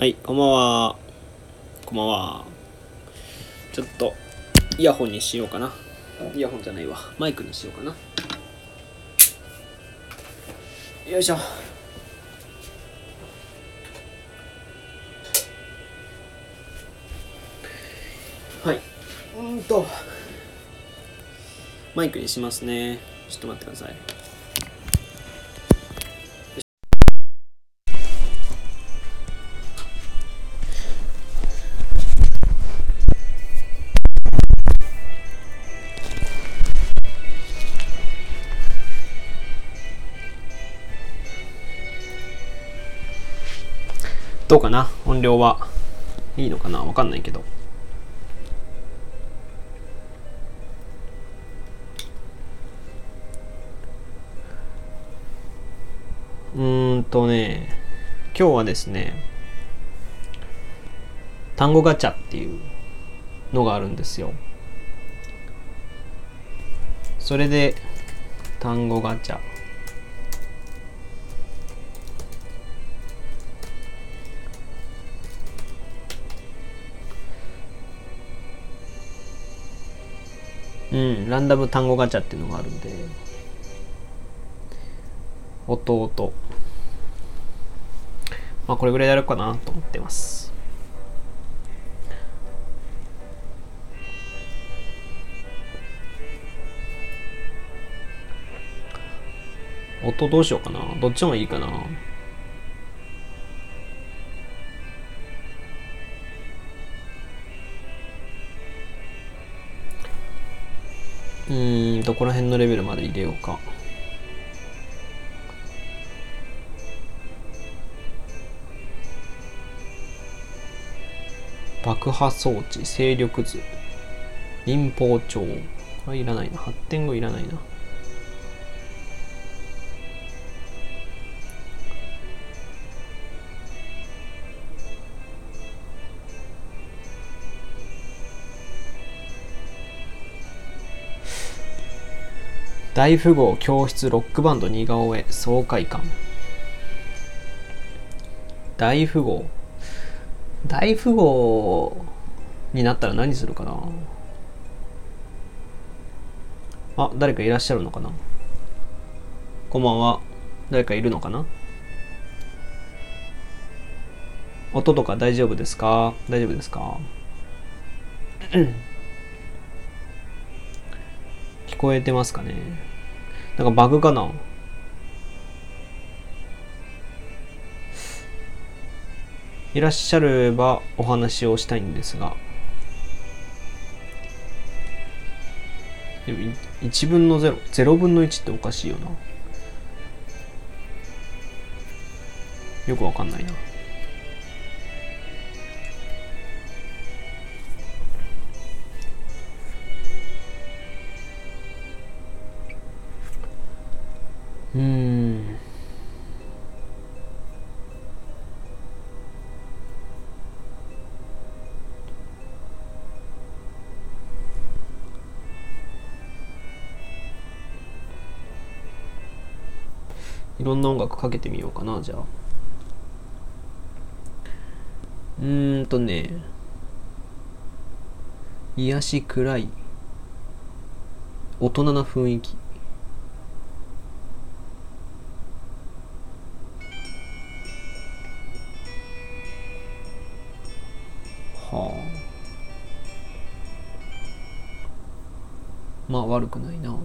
はい、こんばんは。こんばんは。ちょっと、イヤホンにしようかな。イヤホンじゃないわ。マイクにしようかな。よいしょ。はい。うーんと、マイクにしますね。ちょっと待ってください。どうかな？音量はいいのかな？わかんないけど。うーんとね、今日はですね、単語ガチャっていうのがあるんですよ。それで、単語ガチャ。うん、ランダム単語ガチャっていうのがあるんで、弟。まあ、これぐらいやるかなと思ってます。音どうしようかなどっちもいいかなどこら辺のレベルまで入れようか。爆破装置、勢力図、臨法帳。これいらないな。発展後いらないな。大富豪教室ロックバンド似顔絵爽快感大富豪。大富豪になったら何するかな？あ誰かいらっしゃるのかな？こんばんは。誰かいるのかな？音とか大丈夫ですか？大丈夫ですか？聞こえてますかね？なんかバグかな？いらっしゃればお話をしたいんですが。でも1分の0 0分の1っておかしいよな。よくわかんないな。うん。いろんな音楽かけてみようかなじゃあ。うーんとね。癒し暗い。大人な雰囲気。はあ。まあ悪くないな。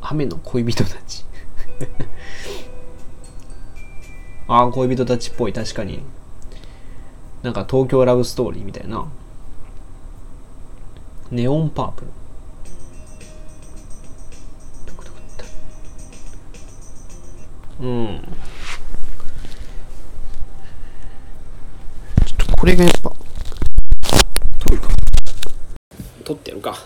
雨の恋人たち。ああ恋人たちっぽい確かに。なんか東京ラブストーリーみたいな。ネオンパープル。うん。ちょっとこれがやっぱ、取るか。取ってやるか。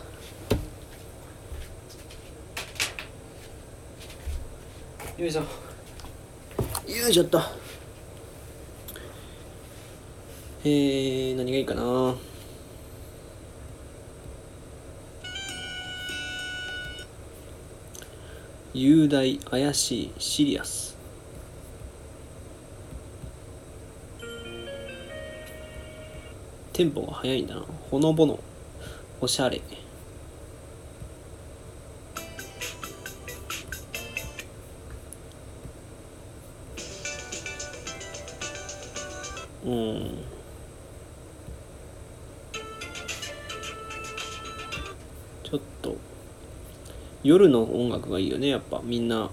よいしょ。よいしょっと。えー、何がいいかな？雄大怪しいシリアス。テンポが速いんだな。ほのぼの。おしゃれ。うん。夜の音楽がいいよねやっぱ。みんな。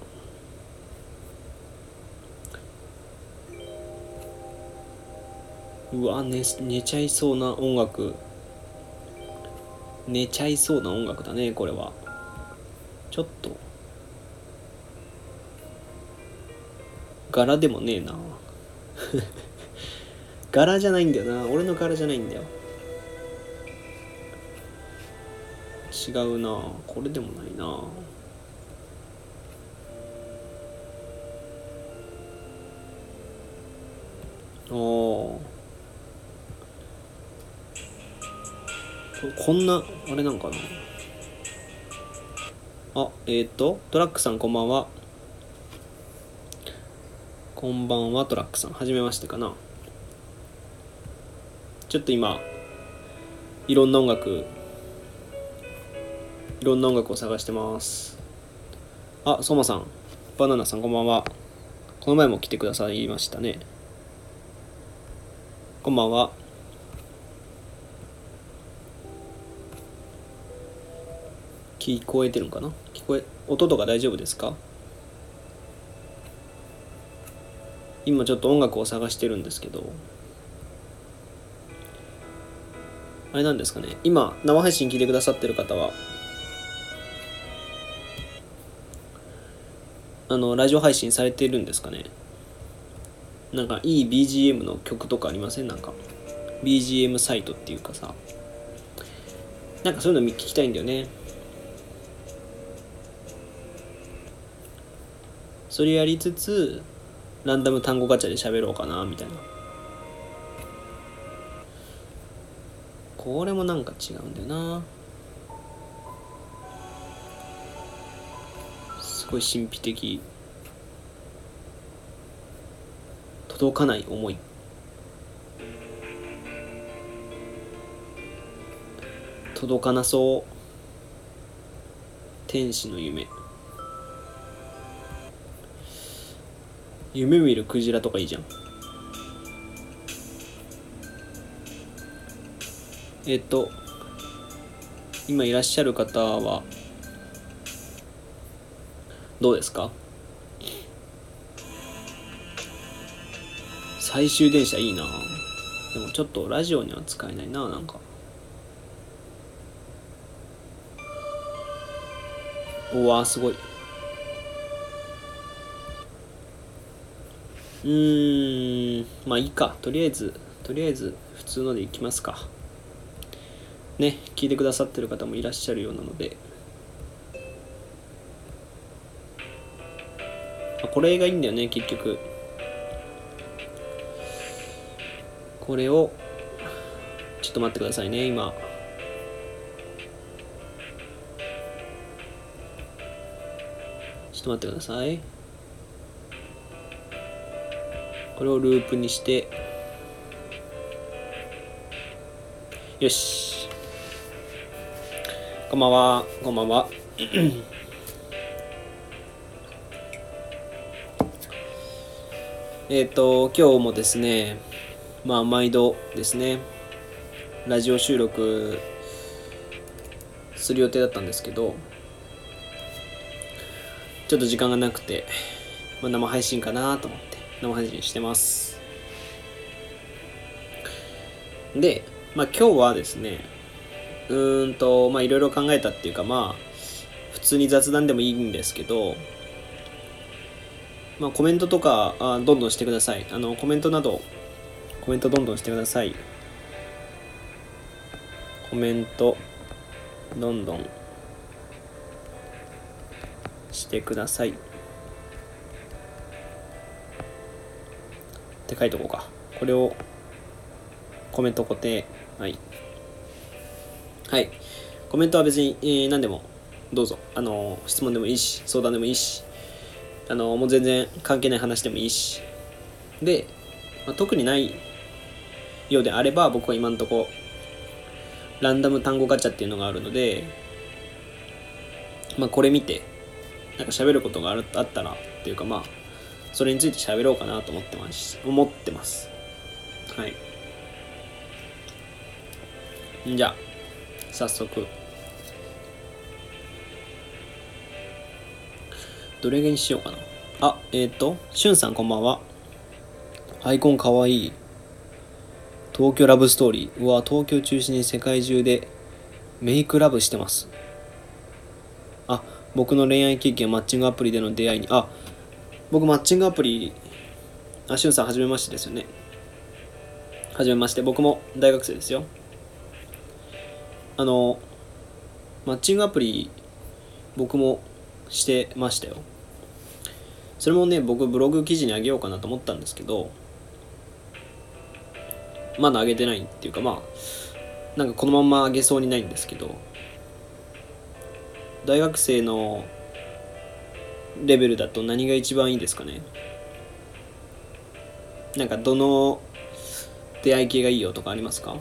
うわ寝寝ちゃいそうな音楽。寝ちゃいそうな音楽だねこれは。ちょっと。柄でもねえな。柄じゃないんだよな。俺の柄じゃないんだよ。違うな。これでもないな。おこんなあれなんかな。あえっ、ー、とトラックさんこんばんは。こんばんはトラックさん。はじめましてかな。ちょっと今いろんな音楽いろんな音楽を探してます。あソマさん。バナナさんこんばんは。この前も来てくださいましたね。こんばんは。聞こえてるんかな？聞こえ音とか大丈夫ですか？今ちょっと音楽を探してるんですけど。あれなんですかね。今生配信聞いてくださってる方はあのラジオ配信されてるんですかね？なんかいい BGM の曲とかありません？なんか。BGM サイトっていうかさ。なんかそういうの聞きたいんだよね。それやりつつランダム単語ガチャで喋ろうかなみたいな。これもなんか違うんだよな。すごい神秘的。届かない思い。届かなそう。天使の夢。夢見るクジラとかいいじゃん。えっと今いらっしゃる方はどうですか？最終電車いいな。でもちょっとラジオには使えないななんか。うわすごい。うんまあいいか。とりあえずとりあえず普通のでいきますか。ね聞いてくださってる方もいらっしゃるようなので。これがいいんだよね結局。これをちょっと待ってくださいね今。ちょっと待ってください。これをループにして。よし。こんばんは。こんばんは。えっと今日もですねまあ毎度ですねラジオ収録する予定だったんですけどちょっと時間がなくて、まあ、生配信かなと思って生配信してます。でまあ今日はですねうーんとまあいろいろ考えたっていうかまあ普通に雑談でもいいんですけどまあコメントとかあどんどんしてください。あのコメントなどコメントどんどんしてください。コメントどんどんしてください。って書いとこうか。これをコメント固定。はい。はい。コメントは別に、えー、何でもどうぞ。あの質問でもいいし相談でもいいし。あのもう全然関係ない話でもいいし。で、まあ、特にないようであれば僕は今んとこランダム単語ガチャっていうのがあるのでまあこれ見てなんか喋ることがあったらっていうかまあそれについて喋ろうかなと思ってます。思ってます。はい。じゃあ早速。どれにしようかな。あえっ、ー、としゅんさんこんばんは。アイコンかわいい。東京ラブストーリー。うわ東京中心に世界中でメイクラブしてます。あ僕の恋愛経験マッチングアプリでの出会いに。あ僕マッチングアプリあしゅんさんはじめましてですよね。はじめまして。僕も大学生ですよ。あのマッチングアプリ僕もしてましたよ。それもね僕ブログ記事にあげようかなと思ったんですけどまだ上げてないっていうかまあなんかこのまんま上げそうにないんですけど大学生のレベルだと何が一番いいですかね？なんかどの出会い系がいいよとかありますか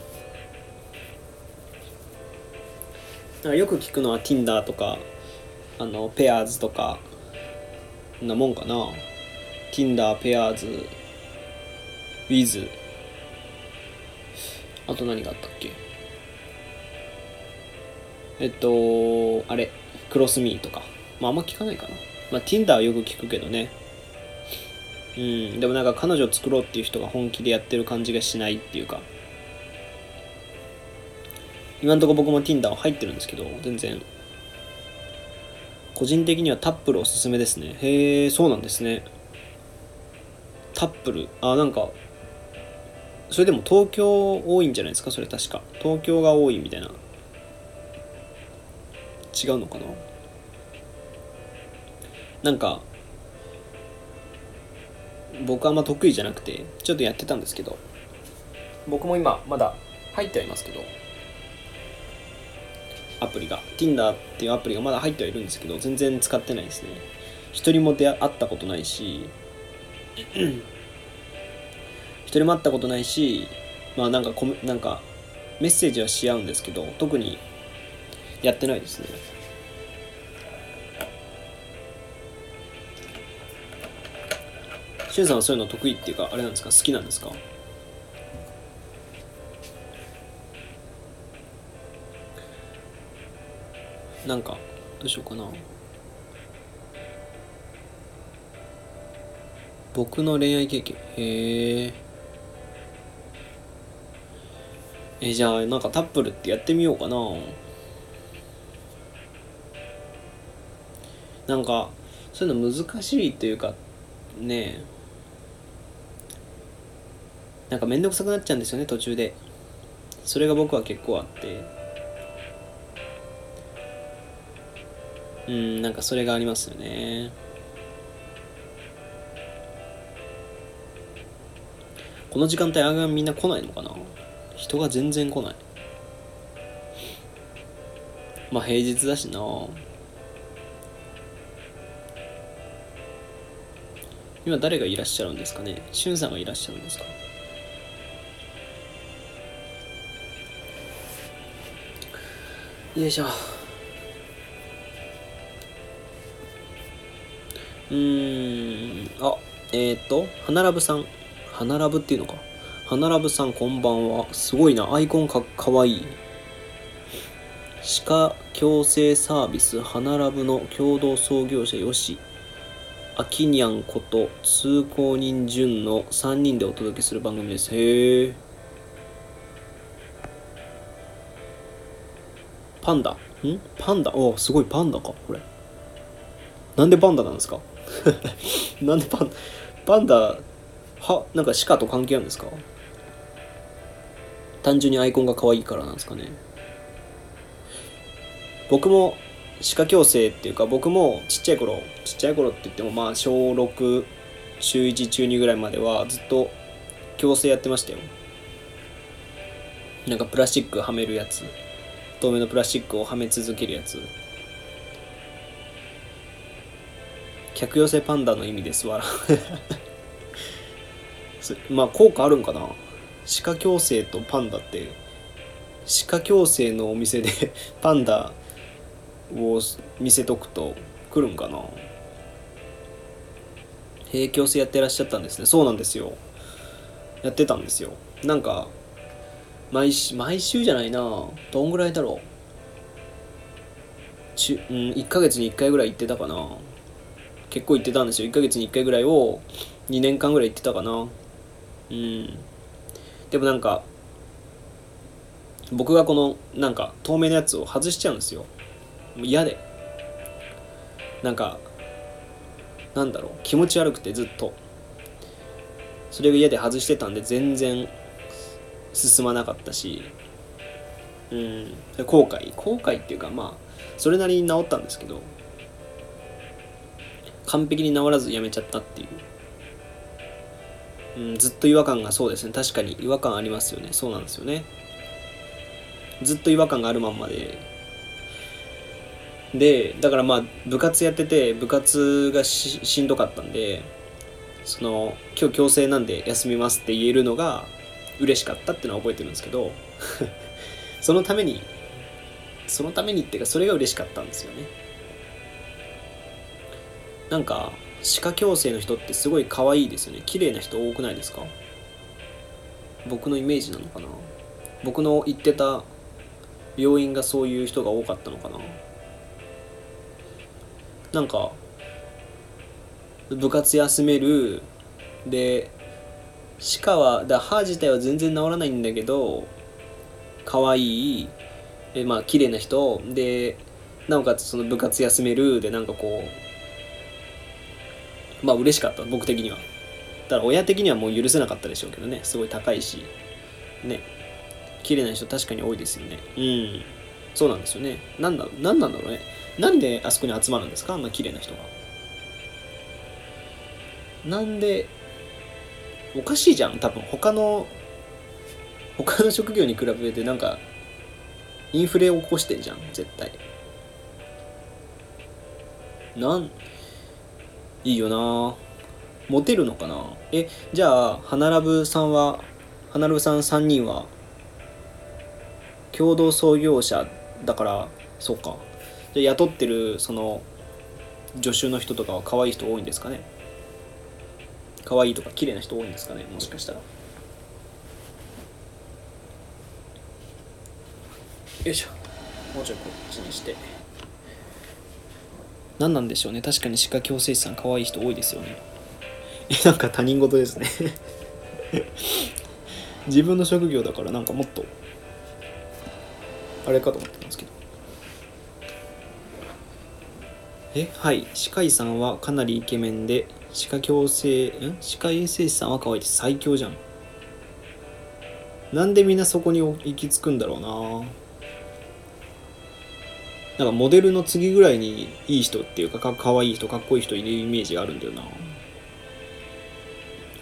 よく聞くのは Tinder とかあのペアーズとかなもんかな Tinder ペアーズ Wiz あと何があったっけ？えっと、あれ、クロスミーとか。まああんま聞かないかな。まあ Tinder はよく聞くけどね。うん、でもなんか彼女作ろうっていう人が本気でやってる感じがしないっていうか。今んとこ僕も Tinder は入ってるんですけど、全然。個人的にはタップルおすすめですね。へえ、そうなんですね。タップル。あ、なんか、それでも東京多いんじゃないですか？それ確か東京が多いみたいな違うのかな？なんか僕あんま得意じゃなくてちょっとやってたんですけど僕も今まだ入ってはいますけどアプリが Tinder っていうアプリがまだ入ってはいるんですけど全然使ってないですね。一人も出会ったことないし 一人も会ったことないしまあなんかコメなんかメッセージはし合うんですけど特にやってないですね。しゅんさんはそういうの得意っていうかあれなんですか？好きなんですか？なんかどうしようかな。僕の恋愛経験。へええじゃあなんかタップルってやってみようかな。なんかそういうの難しいというかねえ。なんか面倒くさくなっちゃうんですよね途中で。それが僕は結構あって。うんなんかそれがありますよね。この時間帯あがみんな来ないのかな？人が全然来ない。まあ平日だしな。今誰がいらっしゃるんですかね？しゅんさんがいらっしゃるんですか？よいしょ。うーんあえっ、ー、と花ラブさん花ラブっていうのか花ラブさんこんばんは。すごいな。アイコンかかわいい。歯科矯正サービス花ラブの共同創業者よし。あきにゃんこと通行人順の3人でお届けする番組です。へえ。パンダ。ん？パンダ？おすごいパンダか、これ。なんでパンダなんですか？なんでパンパンダ、は、なんか鹿と関係あるんですか？単純にアイコンが可愛いからなんですかね。僕も歯科矯正っていうか僕もちっちゃい頃ちっちゃい頃って言ってもまあ小6中1中2ぐらいまではずっと矯正やってましたよ。なんかプラスチックはめるやつ透明のプラスチックをはめ続けるやつ。客寄せパンダの意味です。わ まあ効果あるんかな？歯科矯正とパンダって歯科矯正のお店で パンダを見せとくと来るんかな？平矯正やってらっしゃったんですね。そうなんですよ。やってたんですよ。なんか毎週毎週じゃないな。どんぐらいだろう。ち、うん、1ヶ月に1回ぐらい行ってたかな。結構行ってたんですよ。1ヶ月に1回ぐらいを2年間ぐらい行ってたかな。うん。でもなんか僕がこのなんか透明なやつを外しちゃうんですよ。嫌で。なんかなんだろう。気持ち悪くてずっと。それが嫌で外してたんで全然進まなかったし。うん。後悔。後悔っていうかまあそれなりに治ったんですけど。完璧に治らずやめちゃったっていう。うん、ずっと違和感がそうですね。確かに違和感ありますよね。そうなんですよね。ずっと違和感があるまんまで。でだからまあ部活やってて部活がしんどかったんでその今日強制なんで休みますって言えるのが嬉しかったっていうのは覚えてるんですけど そのためにそのためにっていうかそれが嬉しかったんですよね。なんか歯科矯正の人ってすごい可愛いですよね。綺麗な人多くないですか？僕のイメージなのかな？僕の行ってた病院がそういう人が多かったのかな？なんか部活休めるで歯科はだ歯自体は全然治らないんだけど可愛いえまあ綺麗な人でなおかつその部活休めるでなんかこうまあ嬉しかった僕的には。だから親的にはもう許せなかったでしょうけどね。すごい高いし。ね。綺麗な人確かに多いですよね。うん。そうなんですよね。なんだなんなんだろうね。なんであそこに集まるんですか？あんな綺麗な人が。なんでおかしいじゃん多分。他の他の職業に比べてなんかインフレを起こしてんじゃん絶対。なんいいよな。モテるのかな？えじゃあ花ラブさんは花ラブさん3人は共同創業者だからそうか。じゃ雇ってるその助手の人とかは可愛い人多いんですかね？可愛いとか綺麗な人多いんですかね？もしかしたら。よいしょ。もうちょいこっちにして。何なんでしょうね。確かに歯科矯正士さん可愛い人多いですよね。え なんか他人事ですね。自分の職業だからなんかもっとあれかと思ってますけど。えはい。歯科医さんはかなりイケメンで歯科矯正ん？歯科衛生士さんは可愛いです。最強じゃん。なんでみんなそこに行き着くんだろうななんかモデルの次ぐらいにいい人っていうかかかわいい人かっこいい人いるイメージがあるんだよな。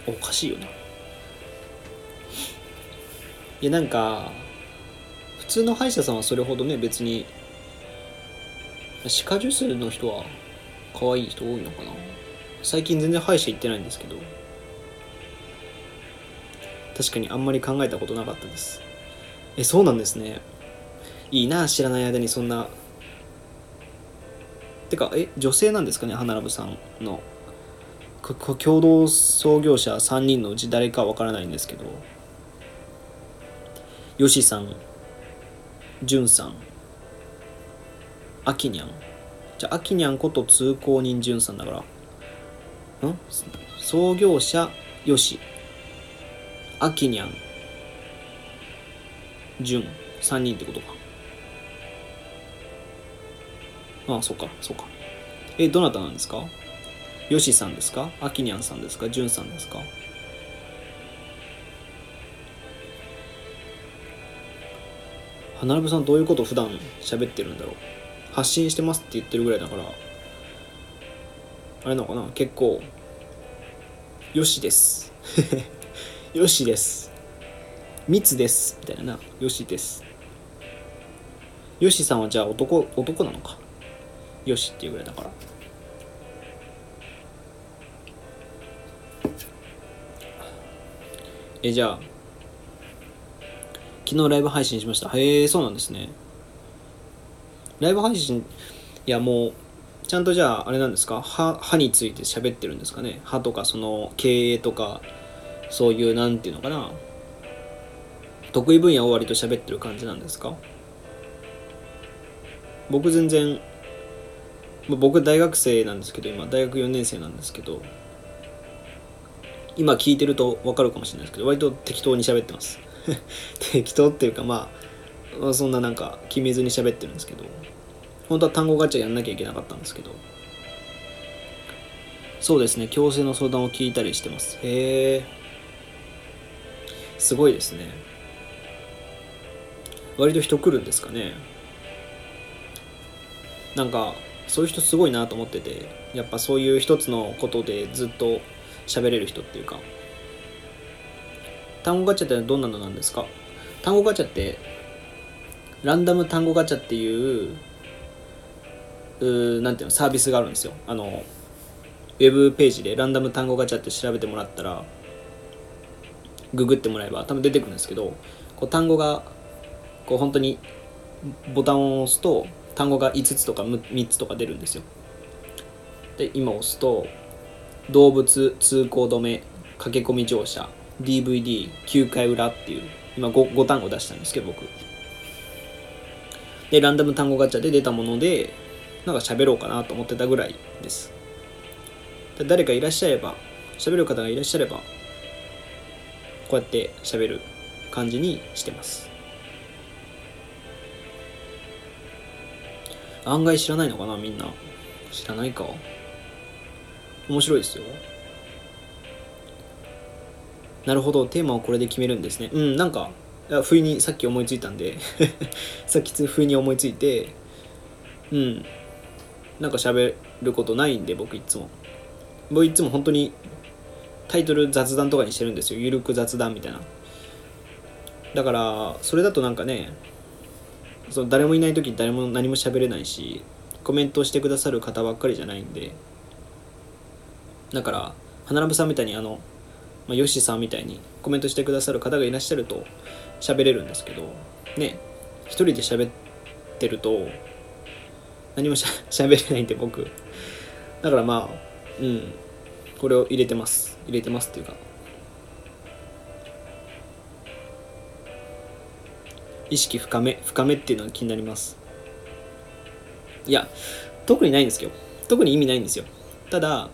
おかしいよな。いやなんか普通の歯医者さんはそれほどね別に歯科助手の人は可愛い人多いのかな。最近全然歯医者行ってないんですけど。確かにあんまり考えたことなかったです。えそうなんですね。いいな知らない間にそんなてかえ女性なんですかね花ラブさんの。共同創業者3人のうち誰かわからないんですけど。よしさんじゅんさん。あきにゃんじゃああきにゃんこと通行人じゅんさんだから。ん？創業者よしあきにゃんじゅん3人ってことか。ああ、そっか、そっか。え、どなたなんですか？ヨシさんですか？アキニャンさんですか？ジュンさんですか？花火さんどういうこと普段喋ってるんだろう？発信してますって言ってるぐらいだからあれなのかな？結構よしです。よしです。密です。みたいなな。よしです。よしさんはじゃあ男男なのか？よしっていうぐらいだから。えじゃあ昨日ライブ配信しました。へえそうなんですね。ライブ配信いやもうちゃんとじゃああれなんですか？歯歯について喋ってるんですかね？歯とかその経営とかそういうなんていうのかな？得意分野を割と喋ってる感じなんですか？僕全然僕大学生なんですけど今大学4年生なんですけど今聞いてると分かるかもしれないですけど割と適当に喋ってます。適当っていうかまあそんななんか決めずに喋ってるんですけど本当は単語ガチャやんなきゃいけなかったんですけどそうですね強制の相談を聞いたりしてます。へえすごいですね。割と人来るんですかね。なんかそういう人すごいなと思っててやっぱそういう一つのことでずっと喋れる人っていうか。単語ガチャってどんなのなんですか？単語ガチャってランダム単語ガチャっていううなんていうのサービスがあるんですよ。あのウェブページでランダム単語ガチャって調べてもらったらググってもらえば多分出てくるんですけどこう単語がこう本当にボタンを押すと単語が5つとか3つとか出るんですよ。で今押すと動物通行止め駆け込み乗車 DVD9 回裏っていう今 5, 5単語出したんですけど僕。でランダム単語ガチャで出たものでなんか喋ろうかなと思ってたぐらいです。で誰かいらっしゃれば喋る方がいらっしゃればこうやって喋る感じにしてます。案外知らないのかなみんな。知らないか？面白いですよ。なるほど。テーマをこれで決めるんですね。うんなんか不意にさっき思いついたんで。さっき不意に思いついて。うん。なんか喋ることないんで僕いつも。僕いつも本当にタイトル雑談とかにしてるんですよ。ゆるく雑談みたいな。だからそれだとなんかねその誰もいない時に誰も何も喋れないしコメントしてくださる方ばっかりじゃないんで。だから花鍋さんみたいにあの、まあ、ヨシさんみたいにコメントしてくださる方がいらっしゃると喋れるんですけどね一人で喋ってると何もしゃ べれないんで僕。だからまあうんこれを入れてます。入れてますっていうか。意識深め深めっていうのが気になります。いや特にないんですよ。特に意味ないんですよ。ただ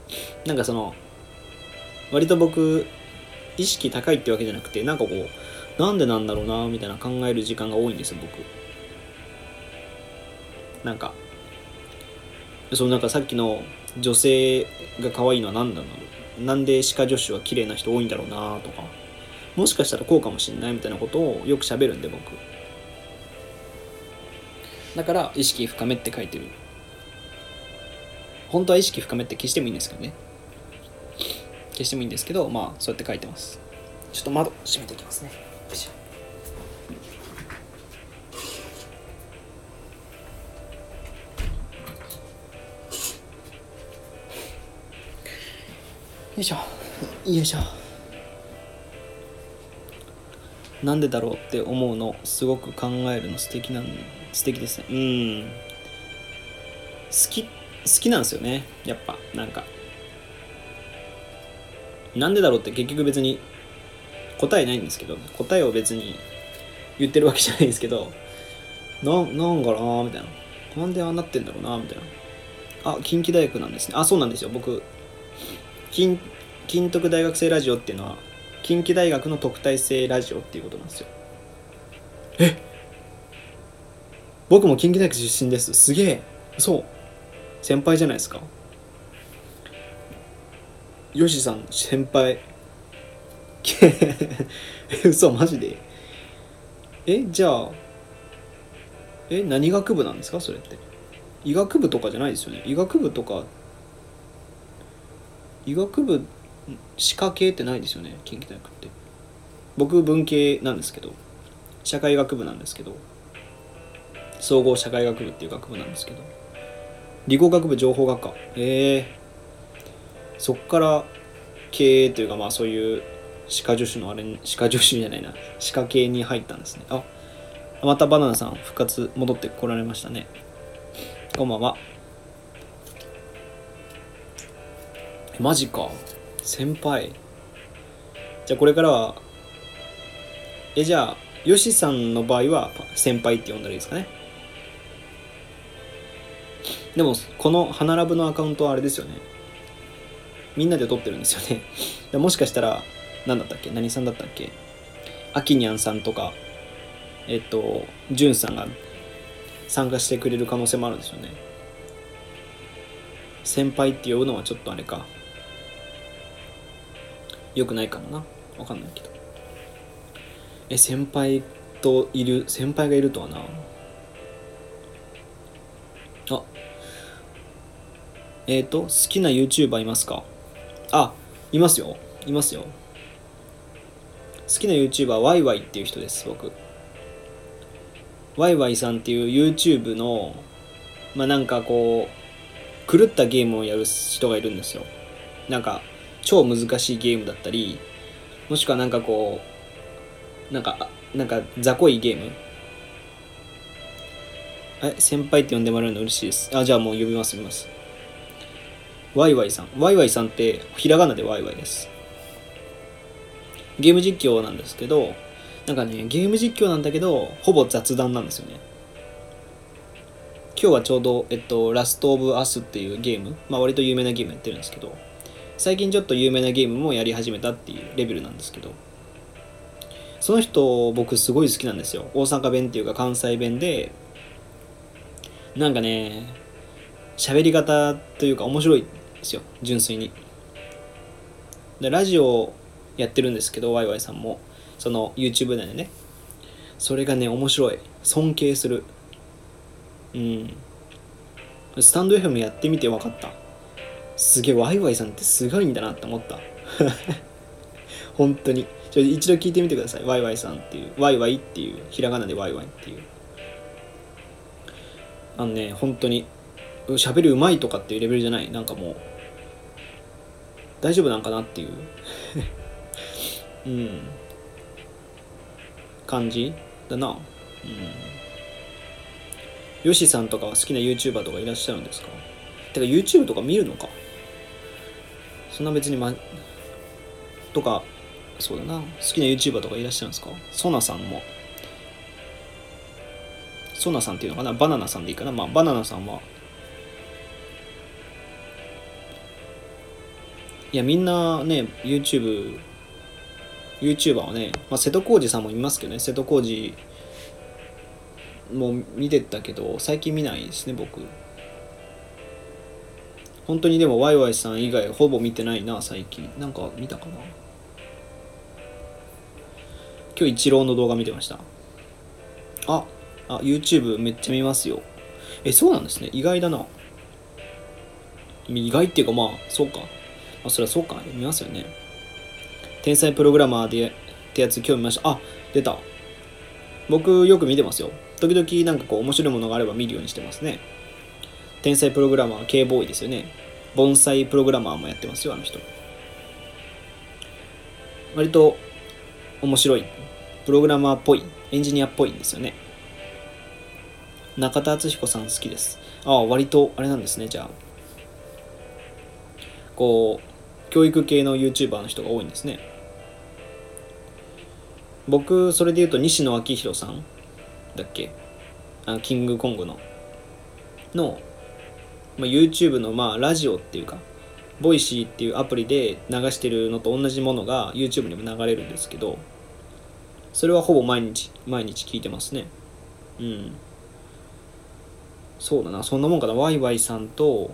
なんかその割と僕意識高いってわけじゃなくてなんかこうなんでなんだろうなみたいな考える時間が多いんですよ僕。なんかそのなんかさっきの女性が可愛いのは何なんだろうなんで歯科助手は綺麗な人多いんだろうなとか。もしかしたらこうかもしんないみたいなことをよく喋るんで僕。だから意識深めって書いてる。本当は意識深めって消してもいいんですけどね。消してもいいんですけどまあそうやって書いてます。ちょっと窓閉めていきますね。よいしょ。よいしょ。よいしょ。なんでだろうって思うのすごく考えるの素敵なん素敵ですね。うん。好き好きなんですよね。やっぱなんか。なんでだろうって結局別に答えないんですけど答えを別に言ってるわけじゃないんですけどななんかなみたいな。なんでああなってんだろうなみたいな。あ近畿大学なんですね。あそうなんですよ。僕金金徳大学生ラジオっていうのは近畿大学の特待生ラジオっていうことなんですよ。え？っ僕も近畿大学出身です。すげえ。そう。先輩じゃないですか。よしさん先輩。嘘マジで？えじゃあえ何学部なんですか？それって。医学部とかじゃないですよね。医学部とか医学部歯科系ってないですよね？近畿大学って。僕文系なんですけど。社会学部なんですけど。総合社会学部っていう学部なんですけど。理工学部情報学科。へえそっから経営というかまあそういう歯科助手のあれ歯科助手じゃないな。歯科系に入ったんですね。あまたバナナさん復活戻ってこられましたね。こんばんは。マジか。先輩。じゃあこれからはえじゃあヨシさんの場合は先輩って呼んだらいいですかね。でもこの「花ラブ」のアカウントはあれですよね。みんなで撮ってるんですよね。もしかしたら何だったっけ？何さんだったっけ？あきにゃんさんとかえっとじゅんさんが参加してくれる可能性もあるんですよね。先輩って呼ぶのはちょっとあれか。よくないかもな。わかんないけど。え先輩といる先輩がいるとはな。えっ、ー、と好きな YouTuber いますか？あいますよ。いますよ。好きな YouTuber ワイワイっていう人です僕。ワイワイさんっていう YouTube のまあなんかこう狂ったゲームをやる人がいるんですよ。なんか超難しいゲームだったりもしくはなんかこうなんかなんか雑魚いゲーム。え先輩って呼んでもらえるの嬉しいです。あじゃあもう呼びます呼びます。ワイワイさん。ワイワイさんってひらがなでワイワイです。ゲーム実況なんですけどなんかねゲーム実況なんだけどほぼ雑談なんですよね。今日はちょうど、えっと、ラストオブアスっていうゲーム、まあ割と有名なゲームやってるんですけど、最近ちょっと有名なゲームもやり始めたっていうレベルなんですけど、その人僕すごい好きなんですよ。大阪弁っていうか関西弁で、なんかね、喋り方というか面白いですよ、純粋に。でラジオやってるんですけどワイワイさんも。その YouTube 内でね。それがね面白い。尊敬する。うん。スタンド FM やってみて分かった。すげえワイワイさんってすごいんだなって思った。本当に。ちょ一度聞いてみてください。ワイワイさんっていう。ワイワイっていう。ひらがなでワイワイっていう。あのね本当に。喋るうまいとかっていうレベルじゃない。なんかもう大丈夫なんかなっていう。うん。感じだな。うん。ヨシさんとかは好きな YouTuber とかいらっしゃるんですか？てか YouTube とか見るのか？そんな別にまとかそうだな。好きな YouTuber とかいらっしゃるんですか？ソナさんも。ソナさんっていうのかな？バナナさんでいいかな？まあバナナさんはいやみんなね YouTube YouTuber はね、まあ、瀬戸康史さんもいますけどね瀬戸康史も見てたけど最近見ないですね僕。本当にでもワイワイさん以外ほぼ見てないな最近。なんか見たかな？今日イチローの動画見てました。ああ YouTube めっちゃ見ますよ。えそうなんですね。意外だな。意外っていうかまあそうか。あそれはそうか。見ますよね。天才プログラマーでってやつ興味ました。あ出た。僕よく見てますよ。時々なんかこう面白いものがあれば見るようにしてますね。天才プログラマー K ボーイですよね。盆栽プログラマーもやってますよあの人。割と面白い。プログラマーっぽい。エンジニアっぽいんですよね。中田敦彦さん好きです。ああ割とあれなんですねじゃあ。こう教育系の YouTuber の人が多いんですね。僕それで言うと西野亮廣さんだっけ？あのキングコングの。の、まあ、YouTube のまあラジオっていうか Voicy っていうアプリで流してるのと同じものが YouTube にも流れるんですけどそれはほぼ毎日毎日聞いてますね。うん。そうだな。そんなもんかな。ワイワイさんと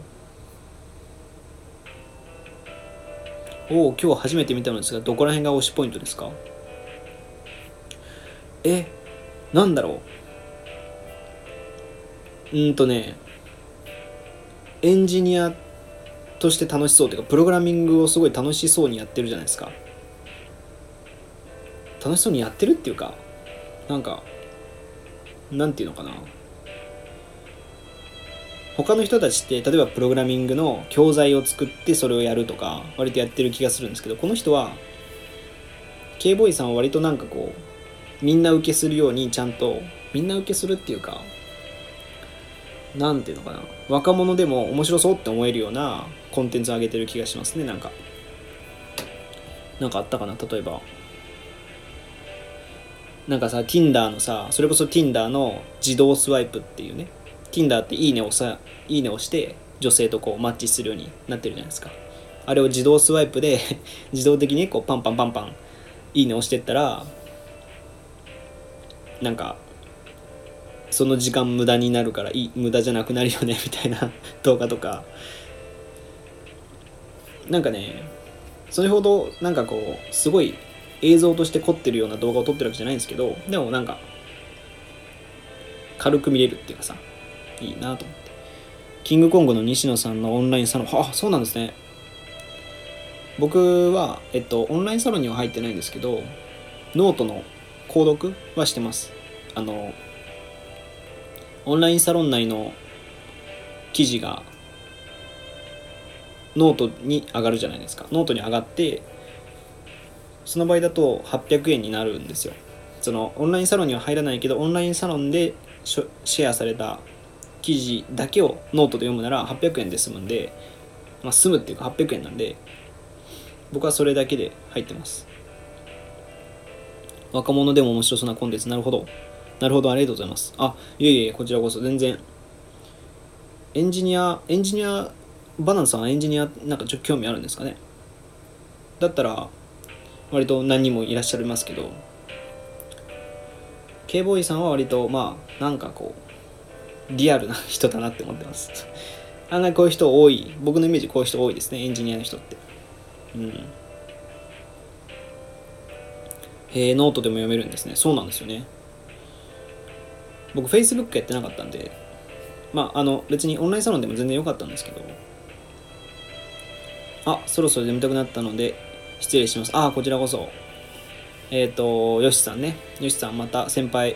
おお今日初めて見たのですがどこら辺が推しポイントですか？えなんだろう？うんとねエンジニアとして楽しそうというかプログラミングをすごい楽しそうにやってるじゃないですか。楽しそうにやってるっていうかなんかなんていうのかな？他の人たちって例えばプログラミングの教材を作ってそれをやるとか割とやってる気がするんですけどこの人は K ボーイさんは割となんかこうみんな受けするようにちゃんとみんな受けするっていうかなんていうのかな若者でも面白そうって思えるようなコンテンツを上げてる気がしますねなんか。なんかあったかな例えば。なんかさ Tinder のさそれこそ Tinder の自動スワイプっていうね。Tinder っていいねをさいいねをして女性とこうマッチするようになってるじゃないですか。あれを自動スワイプで 自動的にこうパンパンパンパンいいねをしてったらなんかその時間無駄になるからいい無駄じゃなくなるよね みたいな動画とか。なんかねそれほどなんかこうすごい映像として凝ってるような動画を撮ってるわけじゃないんですけどでもなんか軽く見れるっていうかさいいなと思って。キングコングの西野さんのオンラインサロン。あそうなんですね。僕はえっとオンラインサロンには入ってないんですけどノートの購読はしてます。あのオンラインサロン内の記事がノートに上がるじゃないですか。ノートに上がってその場合だと800円になるんですよ。そのオンラインサロンには入らないけどオンラインサロンでシェアされた記事だけをノートで読むなら800円で済むんで、まあ、済むっていうか800円なんで僕はそれだけで入ってます。若者でも面白そうなコンテンツ。なるほど。なるほど。ありがとうございます。あいえいえこちらこそ。全然。エンジニアエンジニアバナナさんはエンジニアなんかちょっと興味あるんですかね。だったら割と何人もいらっしゃいますけど K ボーイさんは割とまあなんかこうリアルな人だなって思ってます案外こういう人多い僕のイメージこういう人多いですねエンジニアの人ってうんへえノートでも読めるんですねそうなんですよね僕 Facebook やってなかったんでまああの別にオンラインサロンでも全然良かったんですけどあそろそろ眠たくなったので失礼します。あ、こちらこそ。えっ、ー、と、よしさんね。よしさん、また先輩。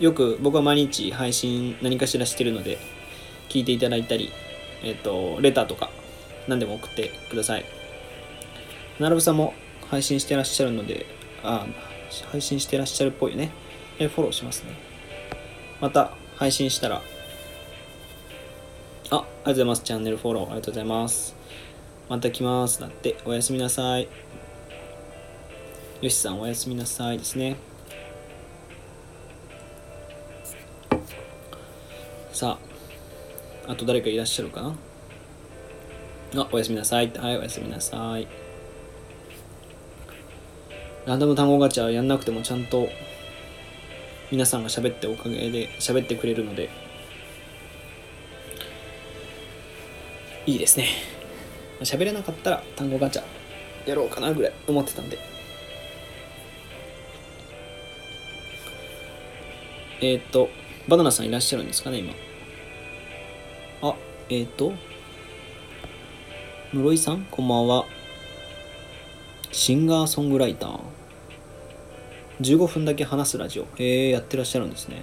よく僕は毎日配信何かしらしてるので、聞いていただいたり、えっ、ー、と、レターとか何でも送ってください。なるぶさんも配信してらっしゃるので、あ、配信してらっしゃるっぽいね。え、フォローしますね。また配信したら、あ、ありがとうございます。チャンネルフォローありがとうございます。また来ますだっておやすみなさいよしさんおやすみなさいですねさああと誰かいらっしゃるかな？あおやすみなさいはいおやすみなさい。ランダム単語ガチャやんなくてもちゃんと皆さんが喋っておかげで喋ってくれるのでいいですね。喋れなかったら単語ガチャやろうかなぐらい思ってたんで。えっ、とバナナさんいらっしゃるんですかね今？あえっ、ー、と。室井さんこんばんは。シンガーソングライター。15分だけ話すラジオ。へえやってらっしゃるんですね。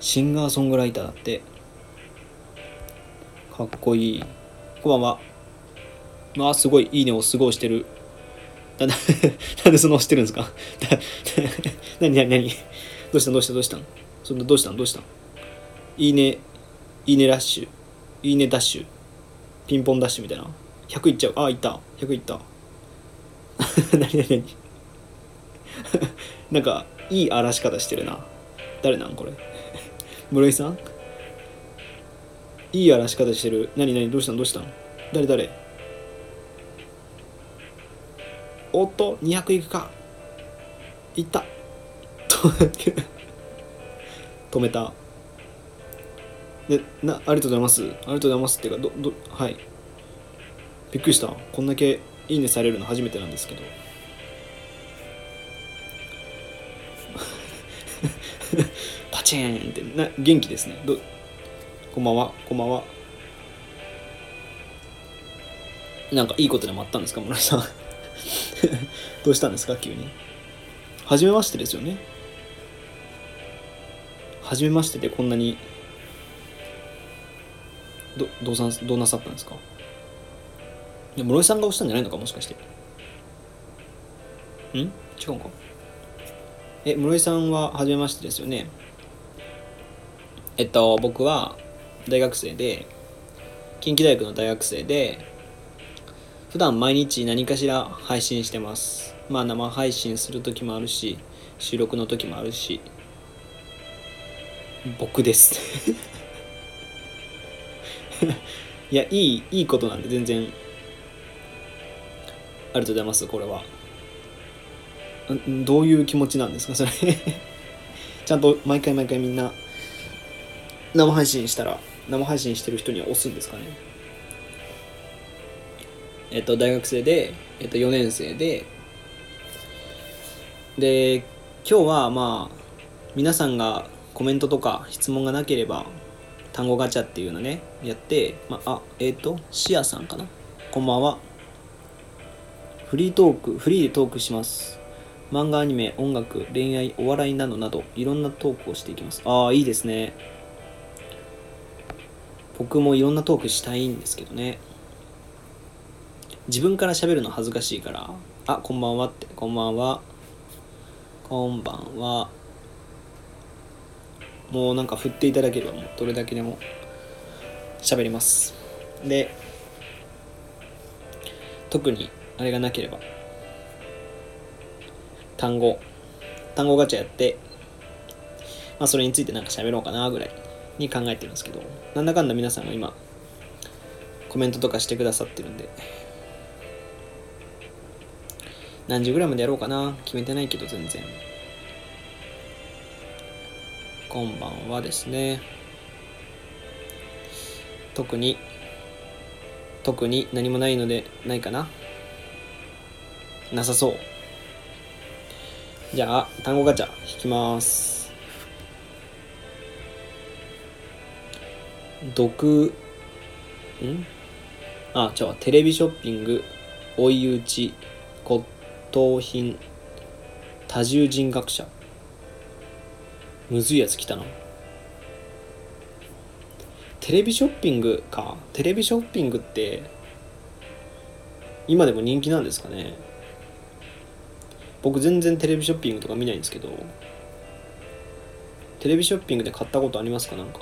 シンガーソングライターだって。かっこいい。こんばんは。まあ、すごい、いいねをすごいしてる。な、な なんでその押してるんですか？なになになにどうした？どうした？どうしたそんなどうしたどうしたいいね、いいねラッシュ。いいねダッシュ。ピンポンダッシュみたいな。100いっちゃう。あ、いった。100いった。なになになになんか、いい荒らし方してるな。誰なんこれ？室井さん？いい荒らし方してる。何何？どうしたん？どうしたん？誰誰？おっと、200いくか。いった。止めた。で、な、ありがとうございます。ありがとうございますっていうか、ど、ど、はい。びっくりした。こんだけいいねされるの初めてなんですけど。パチンってな元気ですねどこんばんは、こんばんは。なんかいいことでもあったんですか、村井さん。どうしたんですか？急に初めましてですよね初めましてでこんなにどどうさんどうなさったんですか？いや室井さんが押したんじゃないのか？もしかして。ん？違うか？え室井さんは初めましてですよね？えっと僕は大学生で近畿大学の大学生で普段毎日何かしら配信してます。まあ生配信する時もあるし収録の時もあるし僕です。いやいいいいことなんで全然。ありがとうございますこれは。どういう気持ちなんですかそれ。ちゃんと毎回毎回みんな生配信したら生配信してる人には押すんですかね。えっと大学生で、えっと、4年生で。で今日はまあ皆さんがコメントとか質問がなければ単語ガチャっていうのねやって、まあ、えっ、ー、とシアさんかな？こんばんは。フリートークフリーでトークします。漫画アニメ音楽恋愛お笑いなどなどいろんなトークをしていきます。ああいいですね。僕もいろんなトークしたいんですけどね。自分から喋るの恥ずかしいからあこんばんはって。こんばんは。こんばんは。もうなんか振っていただければもうどれだけでも喋ります。で特にあれがなければ単語単語ガチャやってまあそれについてなんか喋ろうかなぐらいに考えてるんですけどなんだかんだ皆さんが今コメントとかしてくださってるんで何時ぐらいまでやろうかな決めてないけど全然。こんばんはですね特に特に何もないのでないかな？なさそう。じゃあ単語ガチャ引きます。毒ん？あじゃあテレビショッピング追い打ち骨董品多重人格者。むずいやつ来たなテレビショッピングか。テレビショッピングって今でも人気なんですかね。僕全然テレビショッピングとか見ないんですけどテレビショッピングで買ったことありますか？なんか。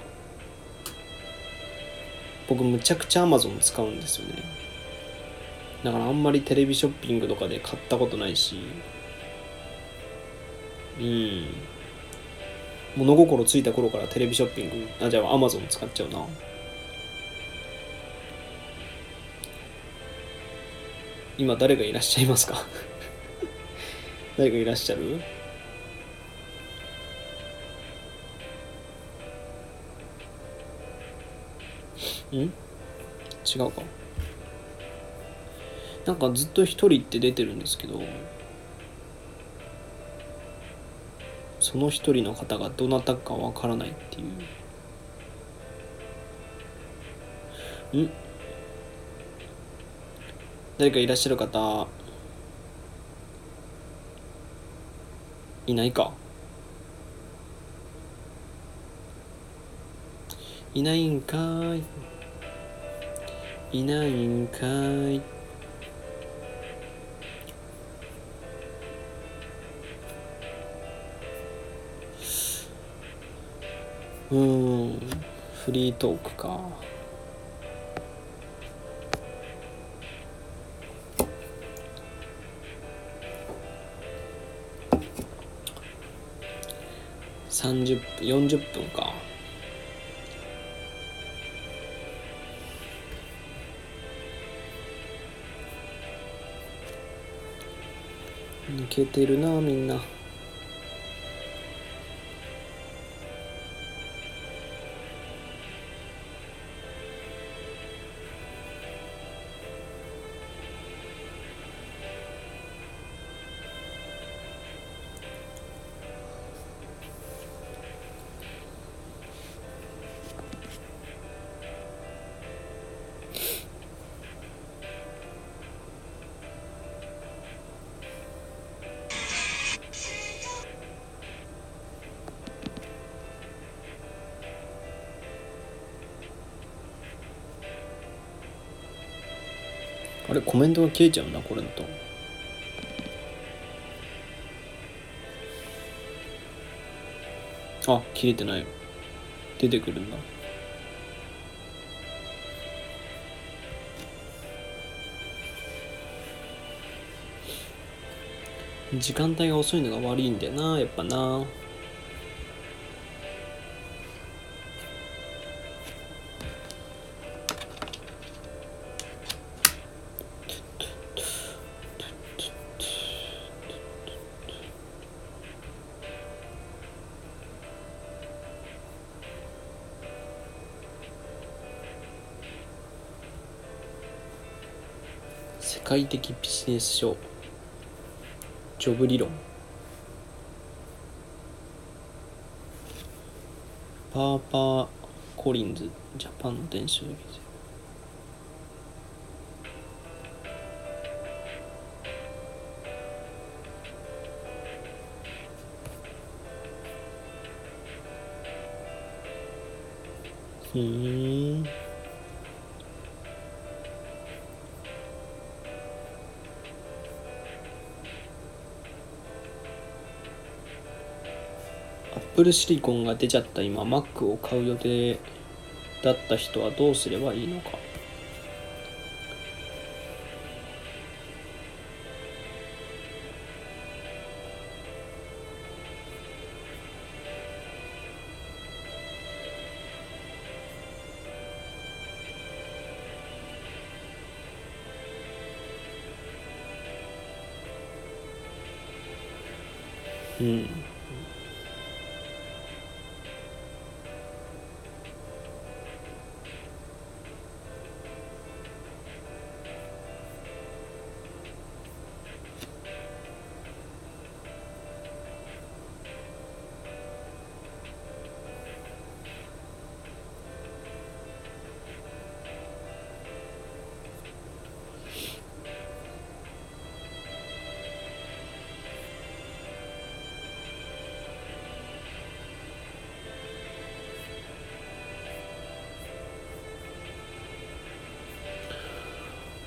僕むちゃくちゃ Amazon 使うんですよね。だからあんまりテレビショッピングとかで買ったことないし。うん。物心ついた頃からテレビショッピングあじゃあアマゾン使っちゃうな。今誰がいらっしゃいますか？誰がいらっしゃる？ん？違うか。なんかずっと一人って出てるんですけど。その一人の方がどなたかわからないっていう。ん？誰かいらっしゃる方いないか？いないんかい？いないんかい？うん。フリートークか。30分40分か。抜けてるなみんな。コメントが消えちゃうんだこれだと。あ切れてない。出てくるんだ。時間帯が遅いのが悪いんだよなやっぱな。世界的ビジネス書。ジョブ理論。パーパーコリンズ。ジャパンの電子書籍うん Apple シリコンが出ちゃった今 Mac を買う予定だった人はどうすればいいのか。